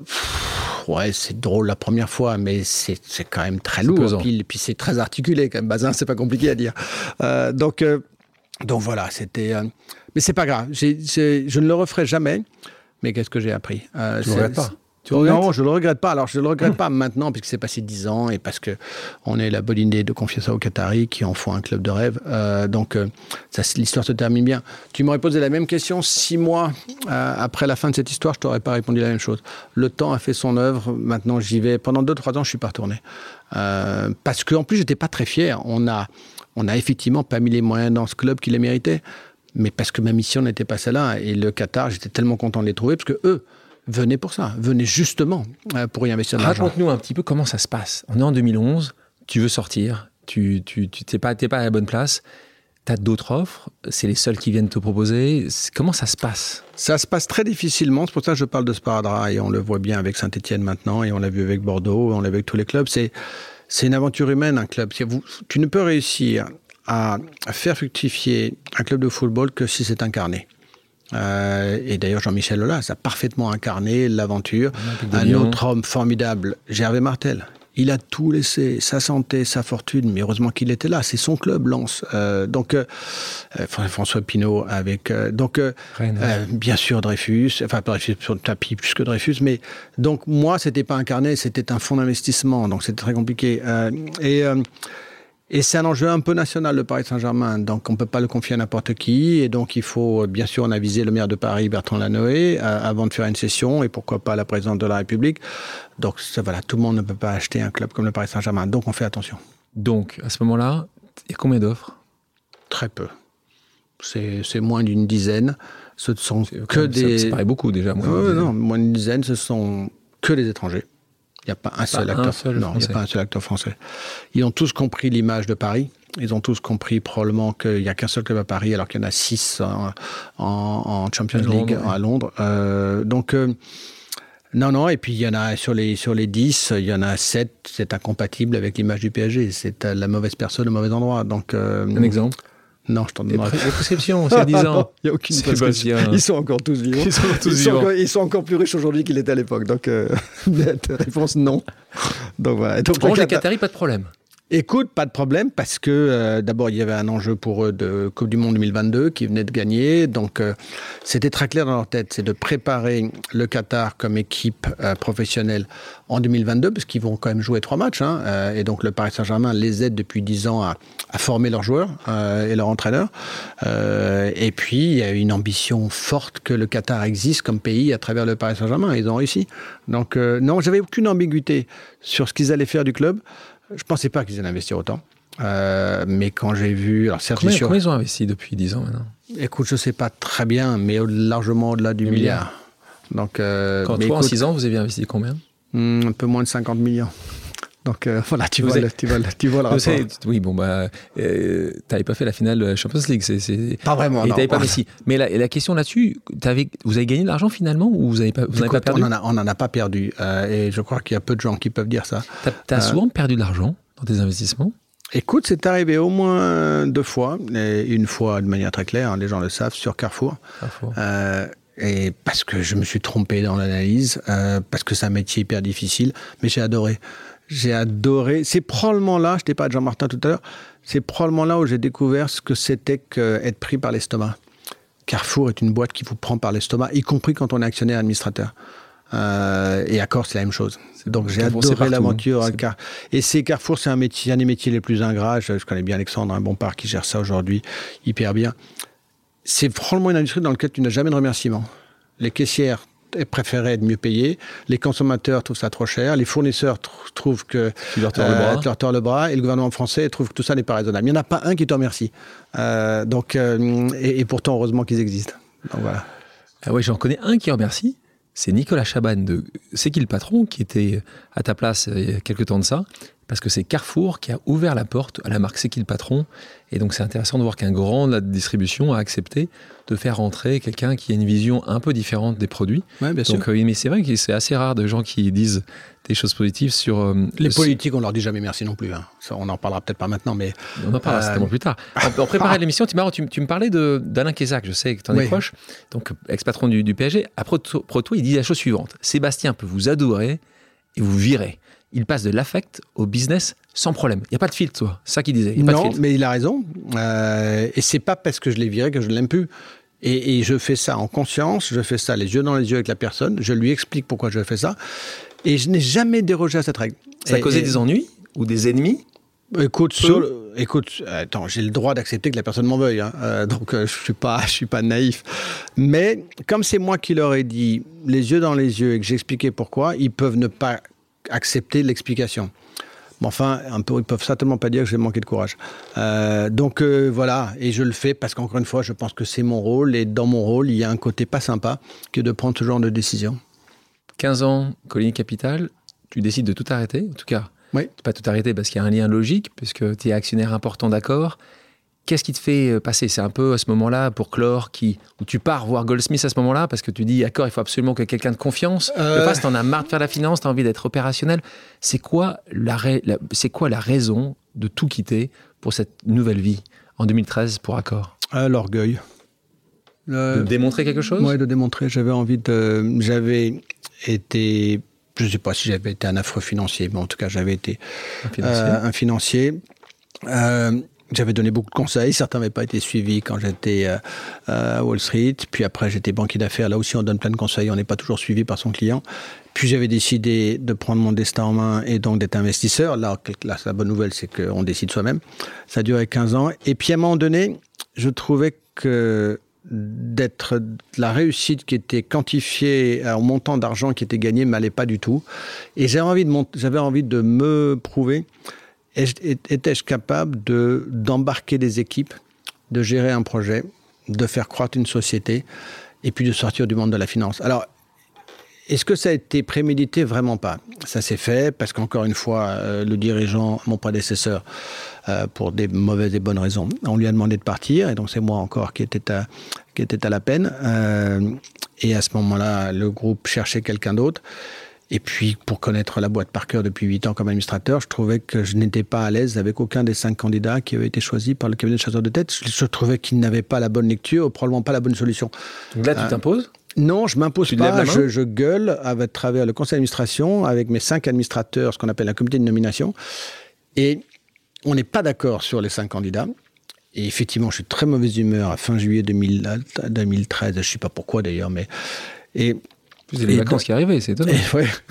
ouais, c'est drôle la première fois, mais c'est quand même très lourd. Puis, puis c'est très articulé quand même. Bazin, c'est pas compliqué à dire. donc, donc voilà, c'était. mais c'est pas grave. je ne le referai jamais. Mais qu'est-ce que j'ai appris? Euh, Tu ne regrettes pas? non, je le regrette pas. Alors, je le regrette pas maintenant, puisque c'est passé dix ans et parce que on est la bonne idée de confier ça aux Qataris qui en font un club de rêve. Euh, donc, euh, l'histoire se termine bien. Tu m'aurais posé la même question six mois euh, après la fin de cette histoire, je t'aurais pas répondu la même chose. Le temps a fait son œuvre. Maintenant, j'y vais. Pendant deux, trois ans, je suis pas retourné. parce qu'en plus, j'étais pas très fier. On a, on a effectivement pas mis les moyens dans ce club qu'il a mérité mais parce que ma mission n'était pas celle-là. Et le Qatar, j'étais tellement content de les trouver, parce que eux venaient pour ça, venaient justement euh, pour y investir. Raconte-nous un petit peu comment ça se passe. On est en 2011, tu veux sortir, tu n'es tu, pas, pas à la bonne place, tu as d'autres offres, c'est les seuls qui viennent te proposer. Comment ça se passe? Ça se passe très difficilement, c'est pour ça que je parle de Sparadra, et on le voit bien avec Saint-Etienne maintenant, et on l'a vu avec Bordeaux, on l'a vu avec tous les clubs. C'est c'est une aventure humaine, un club. Tu ne peux réussir à faire fructifier un club de football que si c'est incarné. Euh, et d'ailleurs, Jean-Michel Lolas a parfaitement incarné l'aventure. Un autre homme formidable, Gervais Martel. Il a tout laissé, sa santé, sa fortune, mais heureusement qu'il était là. C'est son club, Lance. Euh, donc, euh, François Pinault avec. donc, bien sûr, Dreyfus. Enfin, Dreyfus sur le tapis plus que Dreyfus. Mais donc, moi, c'était pas incarné, c'était un fonds d'investissement. Donc, c'était très compliqué. et Et c'est un enjeu un peu national, le Paris Saint-Germain. Donc, on ne peut pas le confier à n'importe qui. Et donc, il faut, bien sûr, on a visé le maire de Paris, Bertrand Lanoé, euh, avant de faire une session. Et pourquoi pas la présidente de la République. Donc, voilà, tout le monde ne peut pas acheter un club comme le Paris Saint-Germain. Donc, on fait attention. Donc, à ce moment-là, il y a combien d'offres? Très peu. C'est moins d'une dizaine. Ce sont que des. Ça, paraît beaucoup déjà. Moins non, moins d'une dizaine, ce sont que des étrangers. Il n'y a pas un seul acteur. non, il n'y a pas un seul acteur français. Ils ont tous compris l'image de Paris. Ils ont tous compris probablement qu'il n'y a qu'un seul club à Paris, alors qu'il y en a six en, Champions League à Londres. Euh, donc, euh, non, non. Et puis, il y en a sur les, sur les 10, il y en a 7, c'est incompatible avec l'image du PSG. C'est la mauvaise personne au mauvais endroit. Donc, euh, un exemple non, je t'en demande. Les prescriptions, c'est 10 ans. Il n'y a aucune prescription. Ils sont encore tous vivants. Ils sont, tous ils vivants. Sont encore, ils sont encore plus riches aujourd'hui qu'ils l'étaient à l'époque. Donc, euh, réponse non. Donc voilà. Donc, les Qataris, pas de problème. Écoute, pas de problème parce que euh, d'abord il y avait un enjeu pour eux de Coupe du Monde 2022 qui venait de gagner, donc euh, c'était très clair dans leur tête, c'est de préparer le Qatar comme équipe euh, professionnelle en 2022 parce qu'ils vont quand même jouer trois matchs hein, et donc le Paris Saint-Germain les aide depuis dix ans à, à, former leurs joueurs et leurs entraîneurs et puis il y a une ambition forte que le Qatar existe comme pays à travers le Paris Saint-Germain, ils ont réussi. Donc non, j'avais aucune ambiguïté sur ce qu'ils allaient faire du club. Je ne pensais pas qu'ils allaient investir autant. Euh, mais quand j'ai vu. Alors certes, combien, combien, ils ont investi depuis 10 ans maintenant? Écoute, je ne sais pas très bien, mais largement au-delà du milliard. Donc, euh, quand toi, en 6 ans, vous avez investi combien? Hmm, Un peu moins de 50 millions. Donc euh, voilà, tu vois, le, tu vois, tu vois le. Sais, oui, bon, bah, euh, t'avais pas fait la finale de la Champions League. c'est Pas vraiment. Et t'avais pas Messi. Mais la, la question là-dessus, vous avez gagné de l'argent finalement ou vous n'avez pas, vous pas perdu On n'en a, a, pas perdu. Euh, et je crois qu'il y a peu de gens qui peuvent dire ça. T'as as souvent perdu de l'argent dans tes investissements Écoute, c'est arrivé au moins deux fois, et une fois de manière très claire, hein, les gens le savent, sur Carrefour. Carrefour. et parce que je me suis trompé dans l'analyse, parce que c'est un métier hyper difficile, mais j'ai adoré. J'ai adoré. C'est probablement là, je t'ai pas de Jean-Martin tout à l'heure, c'est probablement là où j'ai découvert ce que c'était qu'être pris par l'estomac. Carrefour est une boîte qui vous prend par l'estomac, y compris quand on est actionnaire administrateur. Euh, et Accor, c'est la même chose. Donc j'ai adoré l'aventure. Et c'est Carrefour, c'est un métier, un des métiers les plus ingrats. Je, connais bien Alexandre, un bon part qui gère ça aujourd'hui hyper bien. C'est probablement une industrie dans laquelle tu n'as jamais de remerciement. Les caissières préféraient être mieux payés. Les consommateurs trouvent ça trop cher. Les fournisseurs trouvent que tu leur tords le, euh, le, bras. Et le gouvernement français trouve que tout ça n'est pas raisonnable. Il n'y en a pas un qui te remercie. Euh, donc, euh, et, pourtant, heureusement qu'ils existent. Donc voilà. Ah oui, j'en connais un qui remercie. C'est Nicolas Chaban de C'est qui le patron qui était à ta place il y a quelques temps de ça parce que c'est Carrefour qui a ouvert la porte à la marque C'est qui le patron. Et donc c'est intéressant de voir qu'un grand de la distribution a accepté de faire rentrer quelqu'un qui a une vision un peu différente des produits. Ouais, bien donc, sûr. Euh, mais c'est vrai que c'est assez rare de gens qui disent des choses positives sur. Euh, les politiques, on leur dit jamais merci non plus. Hein. Ça, on en parlera peut-être pas maintenant, mais. On en parlera euh... certainement plus tard. En, préparant l'émission, tu, tu, me parlais d'Alain Kézac, je sais que tu en es proche, donc ex-patron du, du, PSG. À Proto, Proto, il dit la chose suivante Sébastien peut vous adorer et vous virer il passe de l'affect au business sans problème. Il n'y a pas de filtre, toi. C'est ça qu'il disait. non, mais il a raison. Euh, et c'est pas parce que je l'ai viré que je ne l'aime plus. Et, je fais ça en conscience, je fais ça les yeux dans les yeux avec la personne, je lui explique pourquoi je fais ça. Et je n'ai jamais dérogé à cette règle. Ça a causé des ennuis ou des ennemis? Écoute, écoute, attends, j'ai le droit d'accepter que la personne m'en veuille, hein. euh, donc euh, je suis pas, je suis pas naïf. Mais comme c'est moi qui leur ai dit les yeux dans les yeux et que j'expliquais pourquoi, ils peuvent ne pas accepter l'explication. Mais enfin, un peu, ils peuvent certainement pas dire que j'ai manqué de courage. Euh, donc euh, voilà, et je le fais parce qu'encore une fois, je pense que c'est mon rôle, et dans mon rôle, il y a un côté pas sympa que de prendre ce genre de décision. 15 ans, Colline Capital, tu décides de tout arrêter, en tout cas. Oui. Pas tout arrêter parce qu'il y a un lien logique, puisque tu es actionnaire important d'accord. Qu'est-ce qui te fait euh, passer? C'est un peu à ce moment-là, pour clore, qui, où tu pars voir Goldsmith à ce moment-là, parce que tu dis, d'accord, il faut absolument que quelqu'un de confiance euh... le fasse, t'en as marre de faire la finance, t'as envie d'être opérationnel. C'est quoi, la, c'est quoi la raison de tout quitter pour cette nouvelle vie en 2013 pour Accor? Euh, L'orgueil. De démontrer quelque chose? Oui, de démontrer. J'avais envie de... J'avais été... Je ne sais pas si j'avais été un affreux financier, mais en tout cas, j'avais été un financier. Euh, un financier J'avais donné beaucoup de conseils, certains n'avaient pas été suivis quand j'étais euh, à Wall Street. Puis après, j'étais banquier d'affaires. Là aussi, on donne plein de conseils, on n'est pas toujours suivi par son client. Puis j'avais décidé de prendre mon destin en main et donc d'être investisseur. Là, la bonne nouvelle, c'est qu'on décide soi-même. Ça a duré 15 ans. Et puis à un moment donné, je trouvais que d'être la réussite qui était quantifiée au montant d'argent qui était gagné m'allait pas du tout. Et j'avais envie j'avais envie de me prouver étais-je capable de, d'embarquer des équipes, de gérer un projet, de faire croître une société et puis de sortir du monde de la finance? Alors, est-ce que ça a été prémédité? Vraiment pas. Ça s'est fait parce qu'encore une fois, euh, le dirigeant, mon prédécesseur, euh, pour des mauvaises et bonnes raisons, on lui a demandé de partir et donc c'est moi encore qui était à, qui était à la peine. Euh, et à ce moment-là, le groupe cherchait quelqu'un d'autre. Et puis, pour connaître la boîte par cœur depuis 8 ans comme administrateur, je trouvais que je n'étais pas à l'aise avec aucun des cinq candidats qui avaient été choisis par le cabinet de chasseurs de tête. Je, trouvais qu'ils n'avaient pas la bonne lecture, probablement pas la bonne solution. Donc là, tu euh, t'imposes? Non, je m'impose pas. Je, je, gueule à travers le conseil d'administration avec mes cinq administrateurs, ce qu'on appelle un comité de nomination. Et on n'est pas d'accord sur les cinq candidats. Et effectivement, je suis très mauvaise humeur à fin juillet 2013. Je ne sais pas pourquoi d'ailleurs, mais et vous avez les vacances qui arrivaient, c'est étonnant.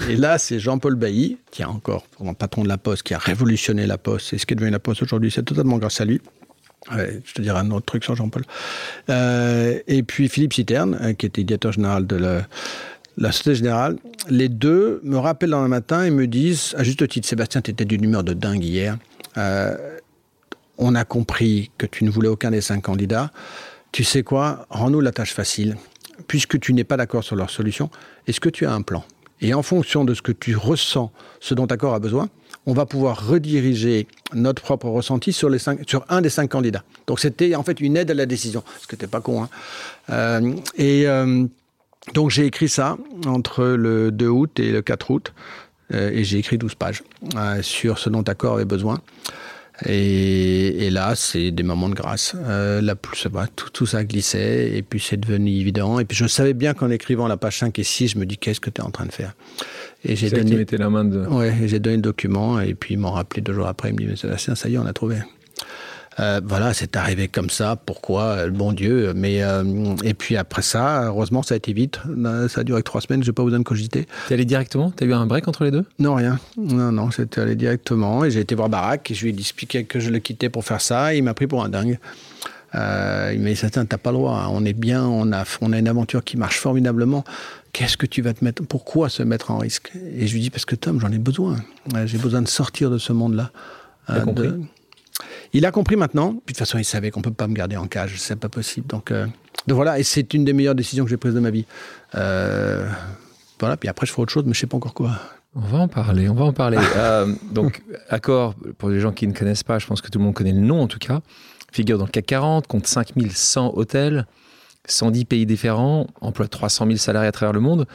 Et, là, c'est Jean-Paul Bailly, qui est encore le patron de la Poste, qui a révolutionné la Poste. Et ce qui est devenu la Poste aujourd'hui, c'est totalement grâce à lui. je te dirai un autre truc sur Jean-Paul. Euh, et puis Philippe Citerne, euh, qui était directeur général de la, Société Générale. Les deux me rappellent dans le matin et me disent, à juste titre, Sébastien, tu étais d'une humeur de dingue hier. Euh, on a compris que tu ne voulais aucun des cinq candidats. Tu sais quoi? Rends-nous la tâche facile puisque tu n'es pas d'accord sur leur solution, est-ce que tu as un plan? Et en fonction de ce que tu ressens, ce dont Accor a besoin, on va pouvoir rediriger notre propre ressenti sur, un des cinq candidats. Donc c'était en fait une aide à la décision, ce que n'était pas con. Hein. Euh, et euh, donc j'ai écrit ça entre le 2 août et le 4 août, euh, et j'ai écrit 12 pages sur ce dont Accor avait besoin. Et, là, c'est des moments de grâce. Euh, là, va, tout, tout, ça glissait, et puis c'est devenu évident. Et puis je savais bien qu'en écrivant la page 5 et 6, je me dis qu'est-ce que tu es en train de faire? Et j'ai donné. la main de. Ouais, j'ai donné le document, et puis ils m'ont rappelé deux jours après, ils me disent Sébastien, ça y est, on a trouvé. Euh, voilà, c'est arrivé comme ça. Pourquoi? Le bon Dieu. Mais euh, et puis après ça, heureusement, ça a été vite. Euh, ça a duré trois semaines. J'ai pas besoin de cogiter. T'es allé directement? T'as eu un break entre les deux? Non, rien. Non, non, j'étais allé directement et j'ai été voir Barack et je lui ai expliqué que je le quittais pour faire ça. il m'a pris pour un dingue. Euh, il m'a dit t'as pas le droit. Hein. On est bien, on a, on a une aventure qui marche formidablement. Qu'est-ce que tu vas te mettre Pourquoi se mettre en risque? Et je lui dis parce que Tom, j'en ai besoin. J'ai besoin de sortir de ce monde-là. compris? Il a compris maintenant. Puis de toute façon, il savait qu'on peut pas me garder en cage. C'est pas possible. Donc, euh, donc voilà. Et c'est une des meilleures décisions que j'ai prises de ma vie. Euh, voilà. Puis après, je ferai autre chose, mais je sais pas encore quoi. On va en parler. On va en parler. Euh, donc, Accor, pour les gens qui ne connaissent pas, je pense que tout le monde connaît le nom en tout cas. Figure dans le CAC 40, compte 5100 hôtels, 110 pays différents, emploie 300 000 salariés à travers le monde.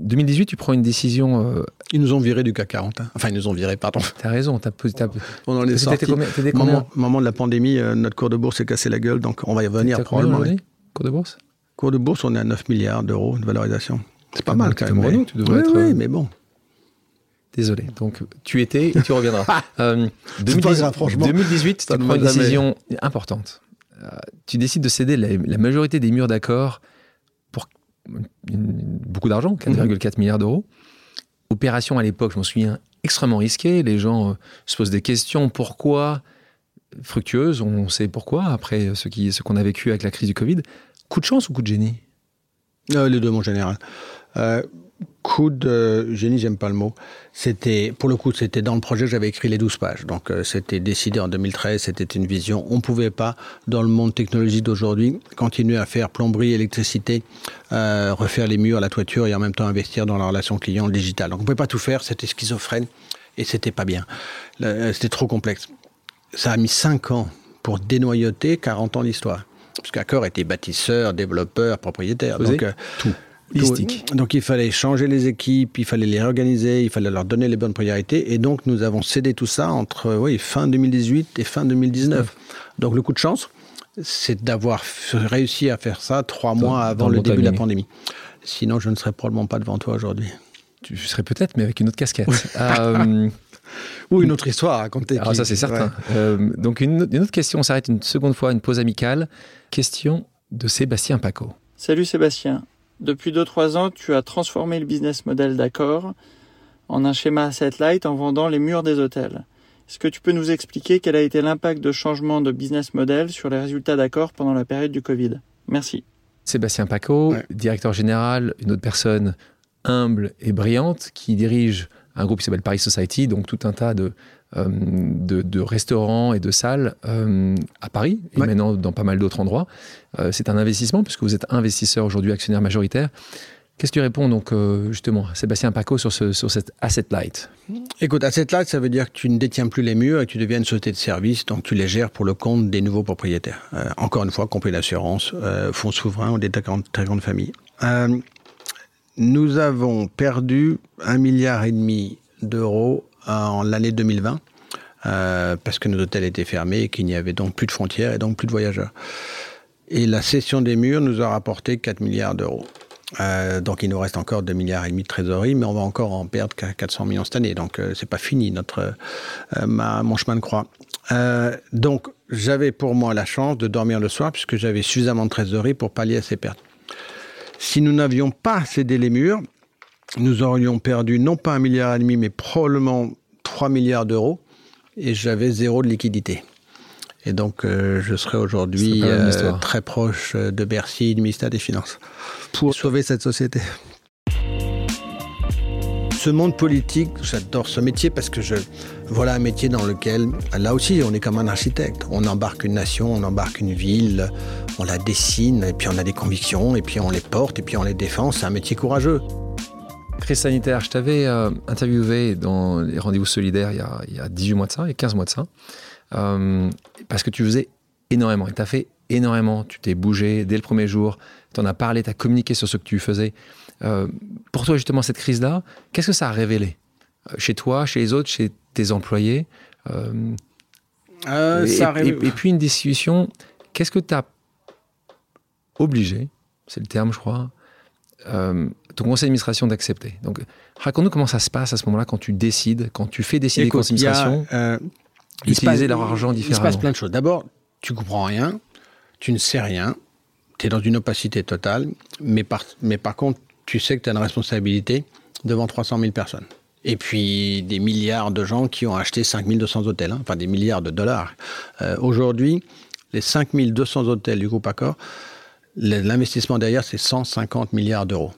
2018, tu prends une décision. Euh, ils nous ont viré du CAC 40. Hein. Enfin, ils nous ont viré, pardon. T'as raison. T'as, posé. On en est sorti. Moment, moment de la pandémie, euh, notre cours de bourse s'est cassé la gueule, donc on va y revenir probablement. Cours de bourse? Cours de bourse, on est à 9 milliards d'euros de valorisation. C'est pas mal quand même. Mais... tu devrais être. Oui, mais bon. Désolé. Donc, tu étais et tu reviendras. euh, 2018, franchement. 2018, tu prends une décision importante. Euh, tu décides de céder la, la majorité des murs d'accord beaucoup d'argent, 4,4 mhm. milliards d'euros. Opération à l'époque, je m'en souviens, extrêmement risquée. Les gens euh, se posent des questions. Pourquoi Fructueuse, on sait pourquoi, après ce qu'on ce qu'on a vécu avec la crise du Covid. Coup de chance ou coup de génie? Euh, Les deux, mon général. Euh, coup de génie, j'aime pas le mot. C'était, pour le coup, c'était dans le projet que j'avais écrit les 12 pages. Donc, euh, c'était décidé en 2013, c'était une vision. On pouvait pas, dans le monde technologique d'aujourd'hui, continuer à faire plomberie, électricité, euh, refaire les murs, la toiture et en même temps investir dans la relation client digitale. Donc, on pouvait pas tout faire, c'était schizophrène et c'était pas bien. Euh, c'était trop complexe. Ça a mis 5 ans pour dénoyauter 40 ans d'histoire. Parce qu'Accor était bâtisseur, développeur, propriétaire. donc, tout. Donc il fallait changer les équipes, il fallait les réorganiser, il fallait leur donner les bonnes priorités. Et donc nous avons cédé tout ça entre oui, fin 2018 et fin 2019. Donc le coup de chance, c'est d'avoir réussi à faire ça trois mois avant le début de la pandémie. Sinon, je ne serais probablement pas devant toi aujourd'hui. Tu serais peut-être, mais avec une autre casquette. euh, Ou une autre histoire à raconter. Alors, ça, c'est certain. Euh, donc, une, une, autre question, on s'arrête une seconde fois, une pause amicale. Question de Sébastien Paco. Salut Sébastien. Depuis 2-3 ans, tu as transformé le business model d'Accor en un schéma satellite en vendant les murs des hôtels. Est-ce que tu peux nous expliquer quel a été l'impact de changement de business model sur les résultats d'Accor pendant la période du Covid? Merci. Sébastien Paco, ouais. directeur général, une autre personne humble et brillante qui dirige un groupe qui s'appelle Paris Society, donc tout un tas de, de, de, restaurants et de salles euh, à Paris et ouais. maintenant dans pas mal d'autres endroits. Euh, c'est un investissement puisque vous êtes investisseur aujourd'hui, actionnaire majoritaire. Qu'est-ce que tu réponds donc euh, justement Sébastien Paco sur, ce, sur cet asset light? Écoute, asset light, ça veut dire que tu ne détiens plus les murs et que tu deviens une société de service, donc tu les gères pour le compte des nouveaux propriétaires. Euh, encore une fois, complet d'assurance, euh, fonds souverains ou des très grandes, très grandes familles. Euh, nous avons perdu un milliard et demi d'euros en l'année 2020 euh, parce que nos hôtels étaient fermés et qu'il n'y avait donc plus de frontières et donc plus de voyageurs. Et la cession des murs nous a rapporté 4 milliards d'euros. Euh, donc il nous reste encore 2 milliards et demi de trésorerie, mais on va encore en perdre 400 millions cette année. Donc euh, c'est pas fini notre euh, mon chemin de croix. Euh, donc j'avais pour moi la chance de dormir le soir puisque j'avais suffisamment de trésorerie pour pallier à ces pertes. Si nous n'avions pas cédé les murs, nous aurions perdu non pas un milliard et demi, mais probablement 3 milliards d'euros, et j'avais zéro de liquidité. Et donc, euh, je serais aujourd'hui euh, très proche de Bercy, du ministère des Finances, pour sauver cette société. Ce monde politique, j'adore ce métier parce que je voilà un métier dans lequel, là aussi, on est comme un architecte. On embarque une nation, on embarque une ville, on la dessine, et puis on a des convictions, et puis on les porte, et puis on les défend. C'est un métier courageux. Crise sanitaire, je t'avais euh, interviewé dans les rendez-vous solidaires il y, a, il y a 18 mois de ça, il y a 15 mois de ça. Euh, parce que tu faisais énormément et tu as fait énormément. Tu t'es bougé dès le premier jour, tu en as parlé, tu as communiqué sur ce que tu faisais. Euh, pour toi, justement, cette crise-là, qu'est-ce que ça a révélé Chez toi, chez les autres, chez tes employés et, ça et, et, puis une discussion, qu'est-ce que tu as obligé, c'est le terme, je crois, euh, ton conseil d'administration d'accepter Donc, raconte-nous comment ça se passe à ce moment-là quand tu décides, quand tu fais décider Écoute, conseil d'administration. euh, utiliser leur argent différemment. Il se passe plein de choses. D'abord, tu comprends rien, tu ne sais rien, tu es dans une opacité totale, mais par, mais par contre, tu sais que tu as une responsabilité devant 300 000 personnes. Et puis des milliards de gens qui ont acheté 5200 hôtels, hein, enfin des milliards de dollars. Euh, Aujourd'hui, les 5200 hôtels du groupe Accor, l'investissement derrière, c'est 150 milliards d'euros.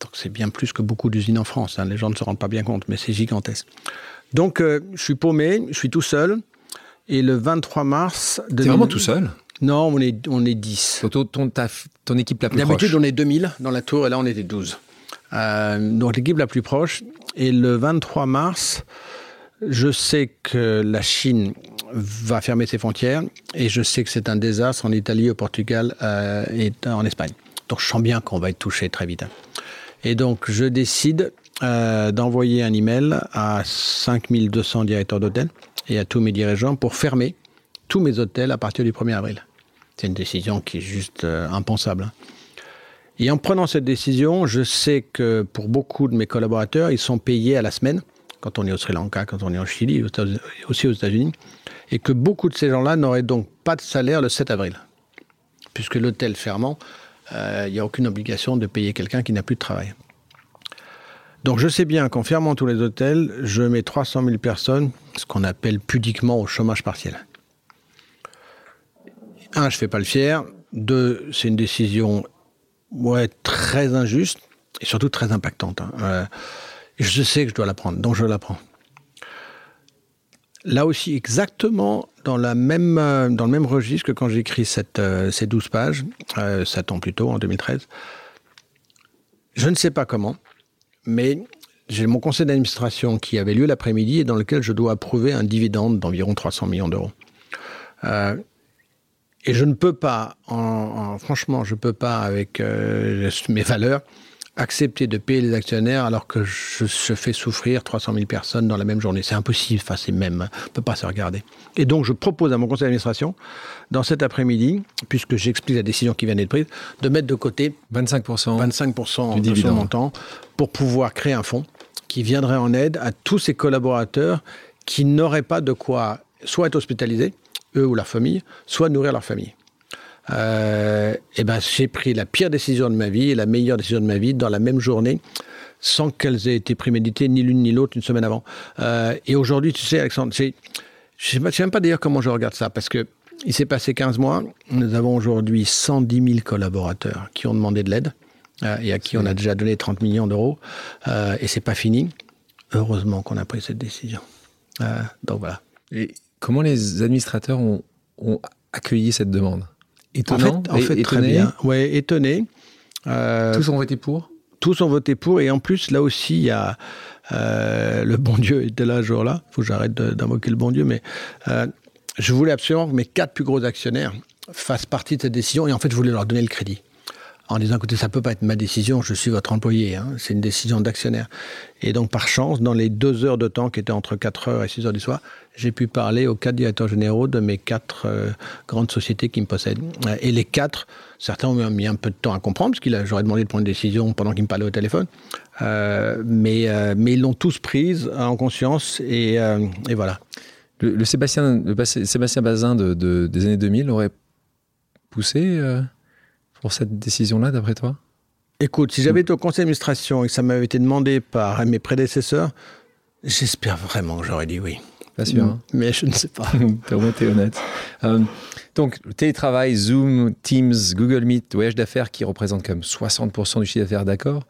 Donc c'est bien plus que beaucoup d'usines en France. Hein. Les gens ne se rendent pas bien compte, mais c'est gigantesque. Donc, euh, je suis paumé, je suis tout seul. Et le 23 mars... T'es vraiment tout seul? Non, on est, on est 10. Ton, ton, ta, ton équipe la plus proche D'habitude, on est 2000 dans la tour, et là, on était 12. Euh, donc, l'équipe la plus proche. Et le 23 mars, je sais que la Chine va fermer ses frontières, et je sais que c'est un désastre en Italie, au Portugal euh, et en Espagne. Donc, je sens bien qu'on va être touché très vite. Et donc, je décide euh, d'envoyer un email à 5200 directeurs d'hôtels et à tous mes dirigeants pour fermer tous mes hôtels à partir du 1er avril. C'est une décision qui est juste euh, impensable. Hein. Et en prenant cette décision, je sais que pour beaucoup de mes collaborateurs, ils sont payés à la semaine, quand on est au Sri Lanka, quand on est en Chili, aussi aux États-Unis, et que beaucoup de ces gens-là n'auraient donc pas de salaire le 7 avril. Puisque l'hôtel fermant, euh, il n'y a aucune obligation de payer quelqu'un qui n'a plus de travail. Donc je sais bien qu'en fermant tous les hôtels, je mets 300 000 personnes, ce qu'on appelle pudiquement au chômage partiel. Un, je ne fais pas le fier. Deux, c'est une décision très injuste et surtout très impactante. Hein. Euh, je sais que je dois la prendre, donc je la prends. Là aussi, exactement euh, dans le même registre que quand j'écris euh, ces 12 pages, euh, 7 ans plus tôt, en 2013. Je ne sais pas comment, mais j'ai mon conseil d'administration qui avait lieu l'après-midi et dans lequel je dois approuver un dividende d'environ 300 millions d'euros. Euh, et je ne peux pas, en, en, franchement, je ne peux pas, avec mes valeurs, accepter de payer les actionnaires alors que je, je, fais souffrir 300 000 personnes dans la même journée. C'est impossible, enfin, c'est même, on ne peut pas se regarder. Et donc, je propose à mon conseil d'administration, dans cet après-midi, puisque j'explique la décision qui vient d'être prise, de mettre de côté 25%, 25 du de son montant pour pouvoir créer un fonds qui viendrait en aide à tous ces collaborateurs qui n'auraient pas de quoi soit être hospitalisés, eux ou leur famille, soit nourrir leur famille. Euh, et ben, j'ai pris la pire décision de ma vie et la meilleure décision de ma vie dans la même journée, sans qu'elles aient été préméditées ni l'une ni l'autre une semaine avant. Euh, et aujourd'hui, tu sais, Alexandre, je ne sais, même pas d'ailleurs comment je regarde ça, parce que il s'est passé 15 mois. Nous avons aujourd'hui 110 000 collaborateurs qui ont demandé de l'aide euh, et à qui on a déjà donné 30 millions d'euros. Euh, et c'est pas fini. Heureusement qu'on a pris cette décision. Euh, donc voilà. Et comment les administrateurs ont accueilli cette demande? Étonnant, en fait, en fait très bien. Ouais, étonné. Euh, tous ont voté pour Tous ont voté pour. Et en plus, là aussi, il y a euh, le bon Dieu était là ce jour-là. Il faut que j'arrête d'invoquer le bon Dieu. Mais euh, je voulais absolument que mes quatre plus gros actionnaires fassent partie de cette décision. Et en fait, je voulais leur donner le crédit en disant écoutez, ça peut pas être ma décision, je suis votre employé, hein, c'est une décision d'actionnaire. Et donc, par chance, dans les deux heures de temps qui étaient entre 4 heures et 6 heures du soir, j'ai pu parler aux quatre directeurs généraux de mes quatre euh, grandes sociétés qui me possèdent. Et les quatre, certains ont mis un peu de temps à comprendre, parce que j'aurais demandé de prendre une décision pendant qu'ils me parlaient au téléphone. Euh, mais, euh, mais ils l'ont tous prise en conscience, et, et voilà. Le, Sébastien, le Sébastien Bazin de, des années 2000 aurait poussé pour cette décision-là, d'après toi? Écoute, si j'avais été au conseil d'administration et que ça m'avait été demandé par mes prédécesseurs, j'espère vraiment que j'aurais dit oui. Pas sûr. Hein. Mais je ne sais pas. T'es honnête. Euh, donc, télétravail, Zoom, Teams, Google Meet, voyage d'affaires qui représentent comme 60% du chiffre d'affaires, d'accord?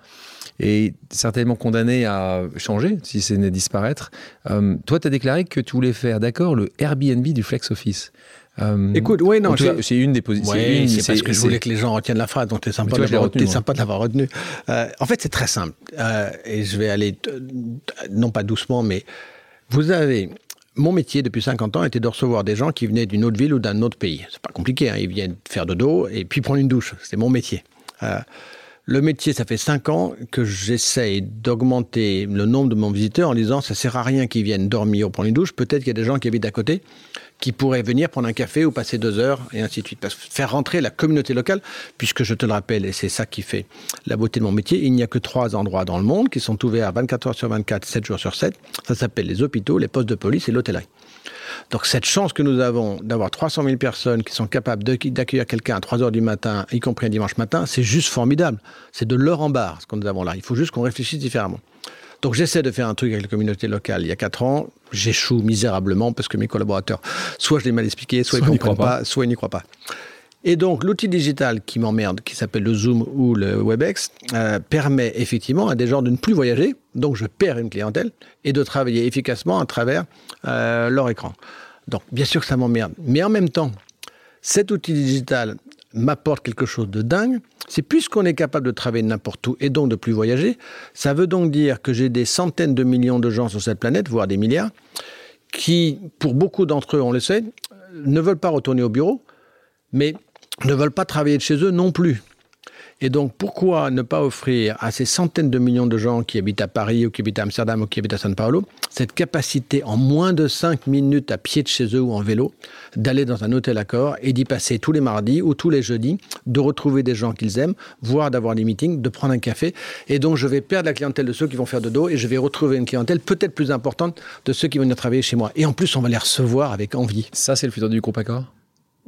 Et certainement condamné à changer si c'est disparaître. Euh, toi, tu as déclaré que tu voulais faire, d'accord, le Airbnb du flex office. Euh, Écoute, oui, non. C'est une des positions. c'est parce que je voulais que les gens retiennent la phrase, donc c'est sympa, de l'avoir retenu. Euh, en fait, c'est très simple. Euh, et je vais aller, non pas doucement, mais vous avez. Mon métier depuis 50 ans était de recevoir des gens qui venaient d'une autre ville ou d'un autre pays. C'est pas compliqué, hein, ils viennent faire de dos et puis prendre une douche. C'est mon métier. Le métier, ça fait 5 ans que j'essaye d'augmenter le nombre de mon visiteurs en disant ça sert à rien qu'ils viennent dormir ou prendre une douche. Peut-être qu'il y a des gens qui habitent à côté qui pourraient venir prendre un café ou passer deux heures, et ainsi de suite. Parce faire rentrer la communauté locale, puisque je te le rappelle, et c'est ça qui fait la beauté de mon métier, il n'y a que trois endroits dans le monde qui sont ouverts 24 heures sur 24, 7 jours sur 7. Ça s'appelle les hôpitaux, les postes de police et l'hôtellerie. Donc cette chance que nous avons d'avoir 300 000 personnes qui sont capables d'accueillir quelqu'un à 3 heures du matin, y compris un dimanche matin, c'est juste formidable. C'est de l'heure en barre ce que nous avons là. Il faut juste qu'on réfléchisse différemment. Donc j'essaie de faire un truc avec la communauté locale. Il y a quatre ans, j'échoue misérablement parce que mes collaborateurs, soit je l'ai mal expliqué, soit, ils ne comprennent pas, soit ils n'y croient pas. Et donc, l'outil digital qui m'emmerde, qui s'appelle le Zoom ou le WebEx, euh, permet effectivement à des gens de ne plus voyager, donc je perds une clientèle, et de travailler efficacement à travers euh, leur écran. Donc, bien sûr que ça m'emmerde. Mais en même temps, cet outil digital m'apporte quelque chose de dingue, c'est puisqu'on est capable de travailler n'importe où et donc de plus voyager, ça veut donc dire que j'ai des centaines de millions de gens sur cette planète, voire des milliards, qui, pour beaucoup d'entre eux, on le sait, ne veulent pas retourner au bureau, mais ne veulent pas travailler de chez eux non plus. Et donc, pourquoi ne pas offrir à ces centaines de millions de gens qui habitent à Paris ou qui habitent à Amsterdam ou qui habitent à São Paulo cette capacité en moins de 5 minutes à pied de chez eux ou en vélo d'aller dans un hôtel accord et d'y passer tous les mardis ou tous les jeudis, de retrouver des gens qu'ils aiment, voire d'avoir des meetings, de prendre un café. Et donc, je vais perdre la clientèle de ceux qui vont faire de dos et je vais retrouver une clientèle peut-être plus importante de ceux qui vont venir travailler chez moi. Et en plus, on va les recevoir avec envie. Ça, c'est le futur du groupe Accor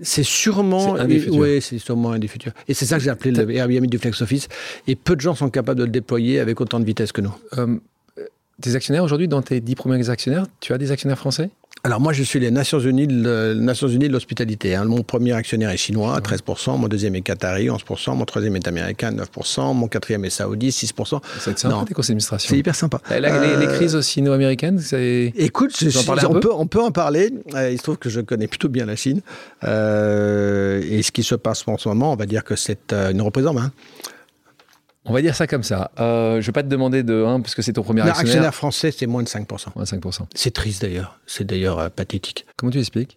c'est sûrement un des futurs. Oui, c'est sûrement un des futurs. Et c'est ça que j'ai appelé le Airbnb du Flex Office. Et peu de gens sont capables de le déployer avec autant de vitesse que nous. Euh, tes actionnaires aujourd'hui, dans tes dix premiers actionnaires, tu as des actionnaires français? Alors moi, je suis les Nations Unies de, Nations Unies de l'hospitalité. Hein. Mon premier actionnaire est chinois, 13%, mon deuxième est qatari, 11%, mon troisième est américain, 9%, mon quatrième est saoudi, 6%. C'est sympa, tes conseils. C'est hyper sympa. les, euh, crises sino-américaines, c'est... Écoute, on, peut, on peut en parler. Euh, il se trouve que je connais plutôt bien la Chine. Euh, et ce qui se passe en ce moment, on va dire que c'est une reprise en main. On va dire ça comme ça. Euh, je ne vais pas te demander de 1 parce que c'est ton premier actionnaire. actionnaire français, c'est moins de 5%. Moins de 5%. C'est triste d'ailleurs. C'est d'ailleurs euh, pathétique. Comment tu expliques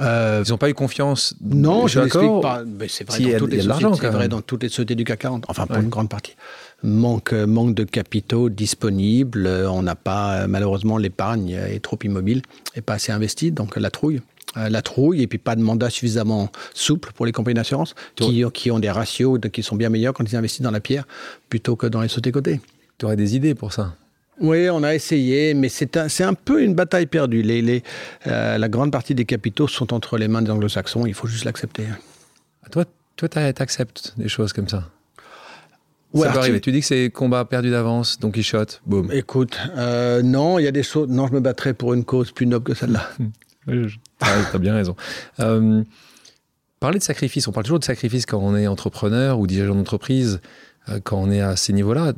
euh, Ils n'ont pas eu confiance. Non, je l'explique pas. c'est vrai, dans, toutes les sociétés, vrai dans toutes les sociétés du CAC 40. Enfin, pour une grande partie. Manque, manque de capitaux disponibles. On n'a pas, malheureusement, l'épargne est trop immobile et pas assez investie. Donc, la trouille. Euh, la trouille et puis pas de mandat suffisamment souple pour les compagnies d'assurance qui, qui, ont des ratios qui sont bien meilleurs quand ils investissent dans la pierre plutôt que dans les sautés côtés. Tu aurais des idées pour ça? Oui, on a essayé, mais c'est un, un, peu une bataille perdue. Les, les, euh, la grande partie des capitaux sont entre les mains des anglo-saxons, il faut juste l'accepter. Toi, toi tu acceptes des choses comme ça? Ouais, ça peut arriver. Tu dis que c'est combat perdu d'avance, Don Quichotte, boum. Écoute, euh, non, il y a des choses. Non, je me battrais pour une cause plus noble que celle-là. tu as bien raison. Euh, parler de sacrifice, on parle toujours de sacrifice quand on est entrepreneur ou dirigeant d'entreprise, euh, quand on est à ces niveaux-là.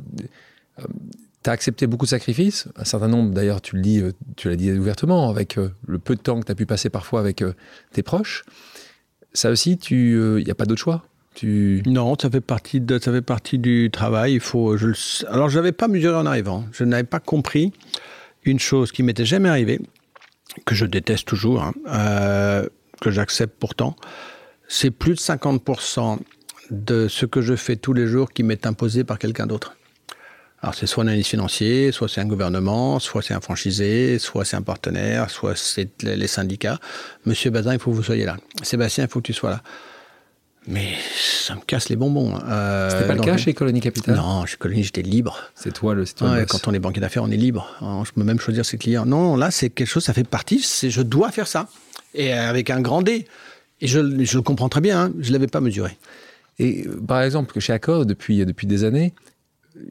Euh, tu as accepté beaucoup de sacrifices, un certain nombre, d'ailleurs, tu tu l'as dit ouvertement, avec le peu de temps que tu as pu passer parfois avec tes proches. Ça aussi, il n'y a pas d'autre choix? Non, ça fait partie ça fait partie du travail. Il faut, je alors, je n'avais pas mesuré en arrivant. Je n'avais pas compris une chose qui m'était jamais arrivée, que je déteste toujours, hein, que j'accepte pourtant. C'est plus de 50% de ce que je fais tous les jours qui m'est imposé par quelqu'un d'autre. Alors c'est soit un analyste financier, soit c'est un gouvernement, soit c'est un franchisé, soit c'est un partenaire, soit c'est les syndicats. Monsieur Bazin, il faut que vous soyez là. Sébastien, il faut que tu sois là. Mais ça me casse les bonbons. Euh, C'était pas le cas chez Colonie Capital? Non, chez Colonie, j'étais libre. C'est toi le ouais, Quand on est banquier d'affaires, on est libre. Je peux même choisir ses clients. Non, là, c'est quelque chose, ça fait partie, je dois faire ça. Et avec un grand D. Et je, je le comprends très bien, hein, je ne l'avais pas mesuré. Et euh, par exemple, chez Accor, depuis, depuis des années,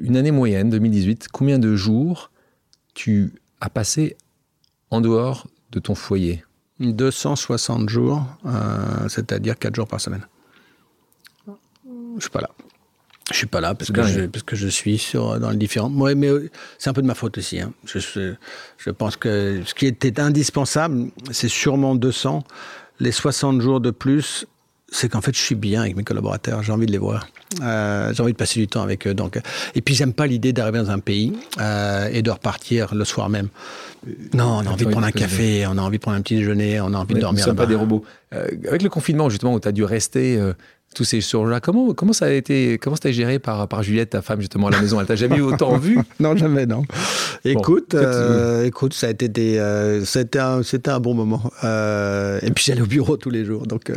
une année moyenne, 2018, combien de jours tu as passé en dehors de ton foyer? 260 jours, euh, c'est-à-dire 4 jours par semaine. Je suis pas là. Je suis pas là parce que, je, parce que je suis sur, dans le différent. Ouais, mais euh, c'est un peu de ma faute aussi. Hein. Je, je, pense que ce qui était indispensable, c'est sûrement 200. Les 60 jours de plus, c'est qu'en fait, je suis bien avec mes collaborateurs. J'ai envie de les voir. Euh, j'ai envie de passer du temps avec eux. Donc, et puis, j'aime pas l'idée d'arriver dans un pays euh, et de repartir le soir même. Non, on a envie de prendre un café, on a envie de prendre un petit déjeuner, on a envie de dormir. Nous ne sommes pas des robots. Euh, avec le confinement, justement, où tu as dû rester tous ces jours-là. Comment, comment ça a été, comment c'était géré par, par Juliette, ta femme, justement, à la maison? Elle t'a jamais eu autant vu? Non, jamais, non. Écoute, euh, écoute, ça a été des, euh, c'était un, c'était un bon moment. Euh, et puis j'allais au bureau tous les jours, donc,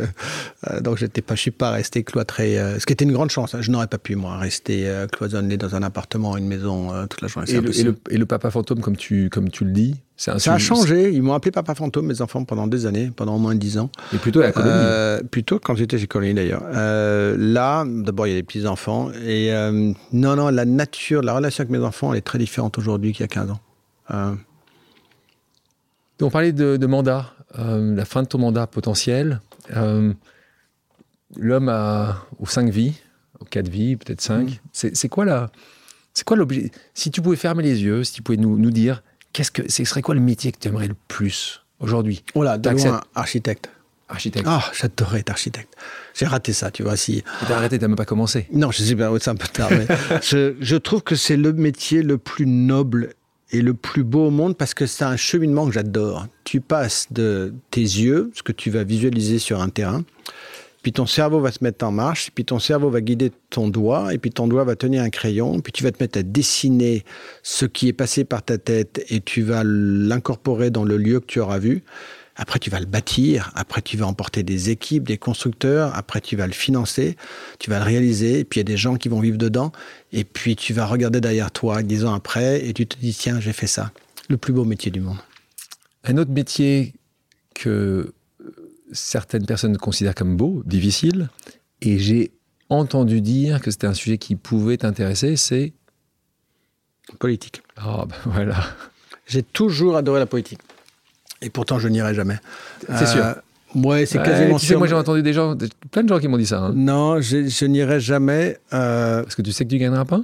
donc j'étais pas, je suis pas resté cloîtré. ce qui était une grande chance. Hein. Je n'aurais pas pu moi rester cloisonné dans un appartement, une maison toute la journée. Et le, et le, et, le, papa fantôme, comme tu, comme tu le dis, ça a changé. Ils m'ont appelé Papa Fantôme, mes enfants, pendant des années, pendant au moins dix ans. Et plutôt à la colonie euh, Plutôt quand j'étais chez Colonie, d'ailleurs. Euh, là, d'abord, il y a des petits-enfants. Et euh, non, non, la nature, la relation avec mes enfants, elle est très différente aujourd'hui qu'il y a 15 ans. On parlait de, de mandat, la fin de ton mandat potentiel. L'homme a aux cinq vies, aux quatre vies, peut-être cinq. Mm. C'est quoi la... C'est quoi l'objet Si tu pouvais fermer les yeux, si tu pouvais nous, nous dire qu'est-ce que ce serait quoi le métier que tu aimerais le plus aujourd'hui Oh là, loin, architecte. Architecte. Ah, j'adorerais être architecte. J'ai raté ça, tu vois. Si... T'as arrêté, t'as même pas commencé. Non, je sais pas, c'est un peu tard. mais je, je, trouve que c'est le métier le plus noble et le plus beau au monde parce que c'est un cheminement que j'adore. Tu passes de tes yeux, ce que tu vas visualiser sur un terrain, puis ton cerveau va se mettre en marche, puis ton cerveau va guider ton doigt, et puis ton doigt va tenir un crayon, puis tu vas te mettre à dessiner ce qui est passé par ta tête, et tu vas l'incorporer dans le lieu que tu auras vu. Après, tu vas le bâtir. Après, tu vas emporter des équipes, des constructeurs. Après, tu vas le financer. Tu vas le réaliser. Et puis, il y a des gens qui vont vivre dedans. Et puis, tu vas regarder derrière toi dix ans après et tu te dis, tiens, j'ai fait ça. Le plus beau métier du monde. Un autre métier que certaines personnes considèrent comme beau, difficile, et j'ai entendu dire que c'était un sujet qui pouvait t'intéresser, c'est politique. Ah ben voilà. J'ai toujours adoré la politique. Et pourtant, je n'irai jamais. C'est sûr. Euh, ouais, c'est quasiment sûr. moi, j'ai entendu des gens, plein de gens qui m'ont dit ça. Hein. Non, je, n'irai jamais. Euh, Parce que tu sais que tu gagneras pas?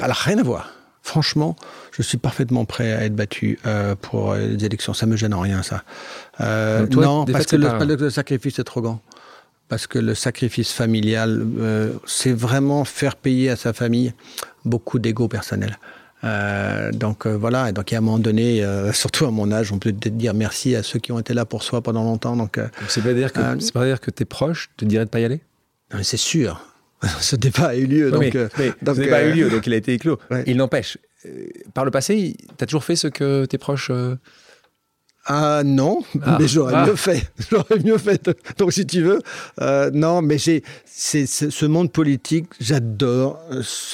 Alors, rien à voir. Franchement, je suis parfaitement prêt à être battu euh, pour les élections. Ça me gêne en rien, ça. Euh, non, parce que le, sacrifice est trop grand. Parce que le sacrifice familial, euh, c'est vraiment faire payer à sa famille beaucoup d'ego personnel. donc voilà, et donc à un moment donné, surtout à mon âge, on peut peut-être dire merci à ceux qui ont été là pour soi pendant longtemps. Donc, c'est pas dire que c'est pas dire que tes proches te diraient de pas y aller? C'est sûr. Ce débat a eu lieu. donc, euh, donc, ce débat a eu lieu, donc il a été éclos. Il n'empêche, euh, par le passé, tu as toujours fait ce que tes proches. Euh, ah non, ah. mais j'aurais ah. mieux fait. J'aurais mieux fait. Donc si tu veux, non, mais j'ai c'est ce monde politique. J'adore,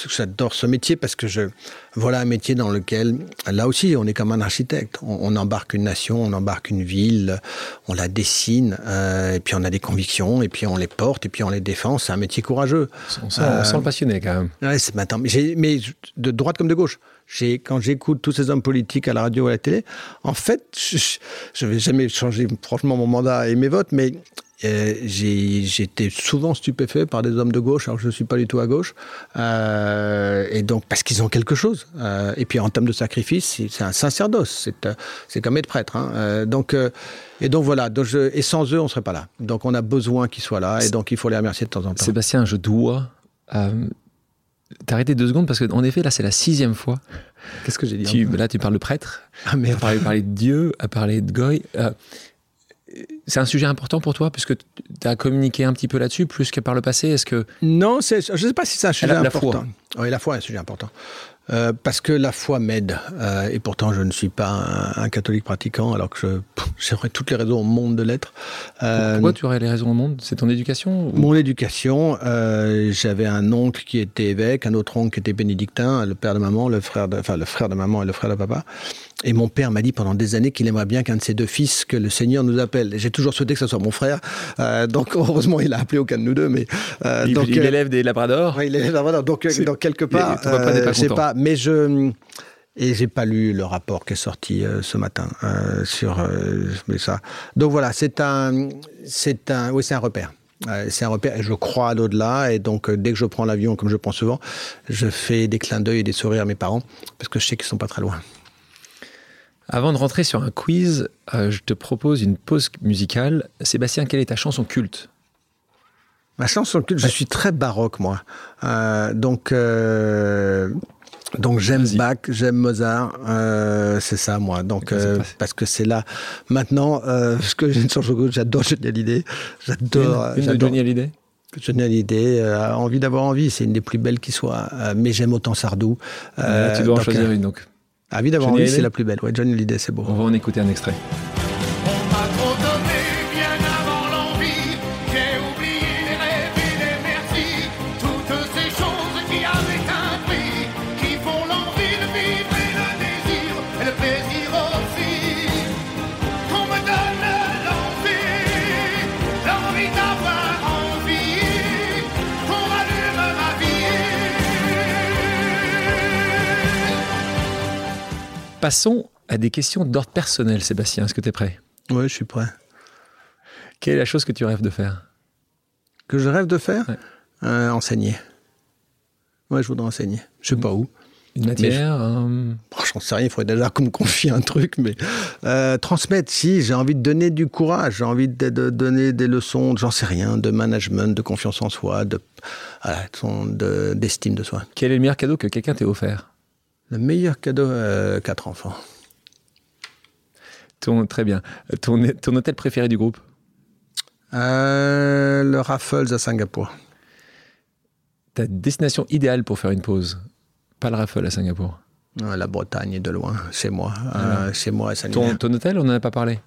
j'adore ce métier parce que je voilà un métier dans lequel, là aussi, on est comme un architecte. On, embarque une nation, on embarque une ville, on la dessine, et puis on a des convictions, et puis on les porte, et puis on les défend. C'est un métier courageux. On sent, le passionné quand même. Ouais, c'est maintenant. Mais, mais de droite comme de gauche quand j'écoute tous ces hommes politiques à la radio ou à la télé, en fait, je ne vais jamais changer franchement mon mandat et mes votes, mais euh, j'étais souvent stupéfait par des hommes de gauche, alors que je ne suis pas du tout à gauche, euh, et donc parce qu'ils ont quelque chose. Euh, et puis en termes de sacrifice, c'est un sacerdoce, c'est comme être prêtre. Hein. donc et donc voilà, donc et sans eux, on ne serait pas là. Donc on a besoin qu'ils soient là, et donc il faut les remercier de temps en temps. Sébastien, je dois T'as arrêté deux secondes parce qu'en effet, là, c'est la sixième fois. Qu'est-ce que j'ai dit Là, tu parles de prêtre. Ah, mais... À parler, de Dieu, à parler de Goy. Euh, c'est un sujet important pour toi, puisque tu as communiqué un petit peu là-dessus, plus que par le passé. Est-ce que. Non, je ne sais pas si c'est un sujet important. Oui, la foi est un sujet important. Euh, parce que la foi m'aide. Euh, et pourtant, je ne suis pas un, catholique pratiquant, alors que j'aurais toutes les raisons au monde de l'être. Euh, Pourquoi tu aurais les raisons au monde? C'est ton éducation Mon éducation. J'avais un oncle qui était évêque, un autre oncle qui était bénédictin, le père de maman, le frère de, enfin, le frère de maman et le frère de papa. Et mon père m'a dit pendant des années qu'il aimerait bien qu'un de ses deux fils, que le Seigneur nous appelle. J'ai toujours souhaité que ce soit mon frère. donc heureusement, il a appelé aucun de nous deux. Mais il, donc, il élève des labradors. Oui, il élève des labradors. Donc, donc quelque part, je sais pas mais je et j'ai pas lu le rapport qui est sorti euh, ce matin euh, sur euh, ça. Donc voilà, c'est un, c'est un, oui, c'est un repère. c'est un repère et je crois à l'au-delà. Et donc, dès que je prends l'avion, comme je prends souvent, je fais des clins d'œil et des sourires à mes parents parce que je sais qu'ils sont pas très loin. Avant de rentrer sur un quiz, je te propose une pause musicale. Sébastien, quelle est ta chanson culte? Ma chanson culte, je suis très baroque, moi. donc, donc j'aime Bach, j'aime Mozart, euh, c'est ça moi. Donc euh, parce que c'est là. Maintenant, euh, ce que j'ai une chanson j'adore Johnny Hallyday, j'adore. Une, une Johnny Hallyday? Johnny Hallyday, envie d'avoir envie, c'est une des plus belles qui soit. mais j'aime autant Sardou. tu dois en choisir une donc. Envie d'avoir envie, c'est la plus belle. Ouais, Johnny Hallyday, c'est beau. On va en écouter un extrait. Passons à des questions d'ordre personnel, Sébastien. Est-ce que tu es prêt? Oui, je suis prêt. Quelle est la chose que tu rêves de faire? Que je rêve de faire? Euh, Enseigner. Oui, je voudrais enseigner. Je sais pas où. Une matière je... J'en sais rien, il faudrait déjà qu'on me confie un truc, mais euh, transmettre, si, j'ai envie de donner du courage, j'ai envie de, donner des leçons, j'en sais rien, de management, de confiance en soi, de, d'estime de, soi. Quel est le meilleur cadeau que quelqu'un t'ait offert? Le meilleur cadeau, à quatre enfants. Ton, très bien. Ton, ton hôtel préféré du groupe? Euh, Le Raffles à Singapour. Ta destination idéale pour faire une pause? Pas le Raffles à Singapour? La Bretagne est de loin, chez moi. Euh, chez moi, ça ton, ton hôtel, on n'en a pas parlé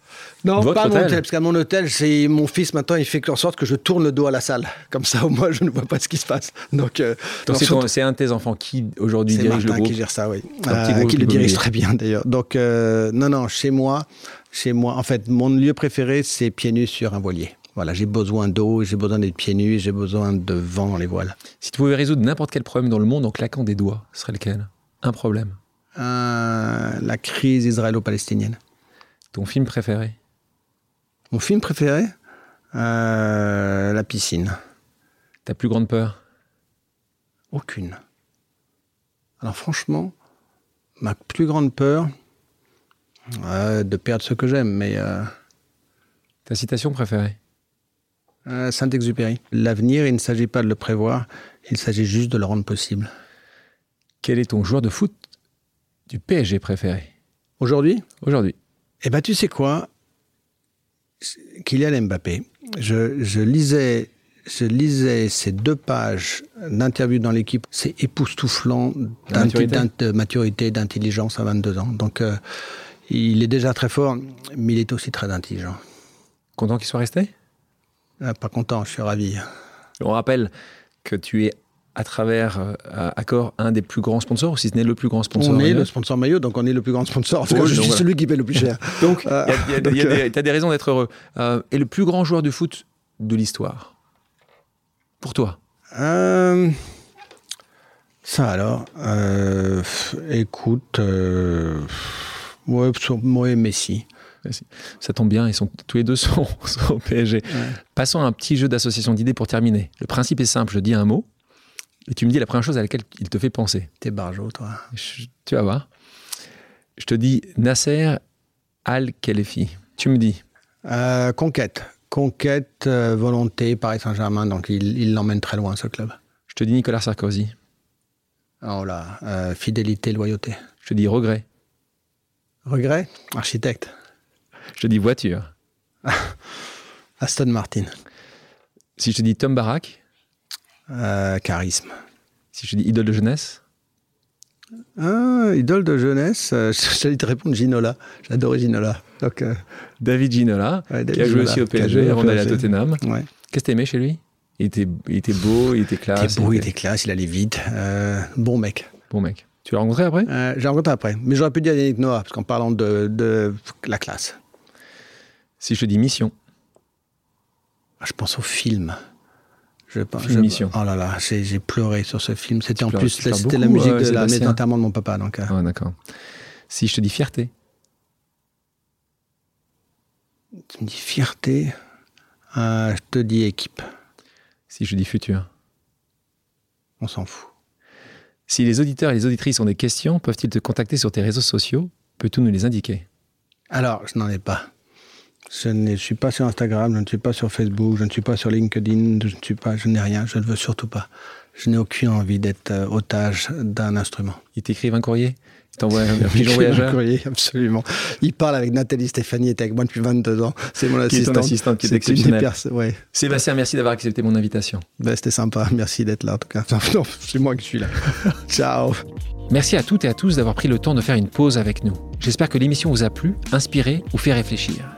Non, pas mon hôtel, parce qu'à mon hôtel, c'est mon fils maintenant, il fait en sorte que je tourne le dos à la salle. Comme ça, au moins, je ne vois pas ce qui se passe. Donc, euh, c'est un de tes enfants qui aujourd'hui dirige le groupe qui gère ça, oui. Euh, qui le dirige très bien d'ailleurs. Donc, non, non, chez moi, chez moi, en fait, mon lieu préféré, c'est pieds nus sur un voilier. Voilà, j'ai besoin d'eau, j'ai besoin d'être pieds nus, j'ai besoin de vent dans les voiles. Si tu pouvais résoudre n'importe quel problème dans le monde en claquant des doigts, ce serait lequel? Un problème euh, la crise israélo-palestinienne. Ton film préféré? Mon film préféré? Euh, La piscine. Ta plus grande peur? Aucune. Alors franchement, ma plus grande peur, euh, de perdre ce que j'aime, mais... Ta citation préférée? Saint-Exupéry. L'avenir, il ne s'agit pas de le prévoir, il s'agit juste de le rendre possible. Quel est ton joueur de foot du PSG préféré Aujourd'hui Aujourd'hui. Eh bien, tu sais quoi? Kylian Mbappé. Je, lisais, je lisais ces deux pages d'interview dans l'équipe. C'est époustouflant de maturité, d'intelligence à 22 ans. Donc, euh, il est déjà très fort, mais il est aussi très intelligent. Content qu'il soit resté? Ah, Pas content, je suis ravi. On rappelle que tu es à travers euh, Accor un des plus grands sponsors, ou si ce n'est le plus grand sponsor. On est le sponsor maillot, donc on est le plus grand sponsor. Parce que je suis celui qui paie le plus cher. donc, tu as des raisons d'être heureux. Euh, et le plus grand joueur de foot de l'histoire Pour toi? Euh, Ça alors, écoute, moi, moi, Messi. Ça tombe bien, ils sont tous les deux sont, au PSG. Passons à un petit jeu d'association d'idées pour terminer. Le principe est simple, je dis un mot, et tu me dis la première chose à laquelle il te fait penser. T'es barjo, toi. tu vas voir. Je te dis Nasser Al-Khelaifi. Tu me dis euh, Conquête. Conquête, euh, volonté, Paris Saint-Germain. Donc il l'emmène très loin, ce club. Je te dis Nicolas Sarkozy. Oh là, euh, fidélité, loyauté. Je te dis regret. Regret? Architecte. Je te dis voiture. Aston Martin. Si je te dis Tom Barak euh, charisme. Si je dis idole de jeunesse? Ah, idole de jeunesse, euh, j'allais te répondre Ginola. J'adorais Ginola. Donc, euh, David Ginola, qui a joué aussi au PSG avant d'aller à Tottenham. Qu'est-ce que tu aimais chez lui? Il était, il était beau, il était classe. Il était beau, il était, classe, il allait vite. bon mec. Bon mec. Tu l'as rencontré après? J'ai rencontré après. Mais j'aurais pu dire Yannick Noah, parce qu'en parlant de, de, la classe. Si je te dis mission ah, Je pense au film. Je, je, mission. Oh là là, j'ai pleuré sur ce film. C'était en plus c'était la musique de la maison de mon papa. Donc, euh. d'accord. Si je te dis fierté. Tu me dis fierté. Euh, je te dis équipe. Si je dis futur. On s'en fout. Si les auditeurs et les auditrices ont des questions, peuvent-ils te contacter sur tes réseaux sociaux? Peux-tu nous les indiquer? Alors, je n'en ai pas. Je ne suis pas sur Instagram, je ne suis pas sur Facebook, je ne suis pas sur LinkedIn, je ne suis pas, je n'ai rien, je ne veux surtout pas. Je n'ai aucune envie d'être euh, otage d'un instrument. Ils t'écrivent un courrier? Ils t'envoient un pigeon voyageur Un courrier, absolument. Il parle avec Nathalie Stéphanie, était avec moi depuis 22 ans. C'est mon assistante. Qui est assistante, qui est, exceptionnelle. Ouais. Sébastien, merci d'avoir accepté mon invitation. Ben, C'était sympa, merci d'être là en tout cas. Non, c'est moi qui suis là. Ciao. Merci à toutes et à tous d'avoir pris le temps de faire une pause avec nous. J'espère que l'émission vous a plu, inspiré ou fait réfléchir.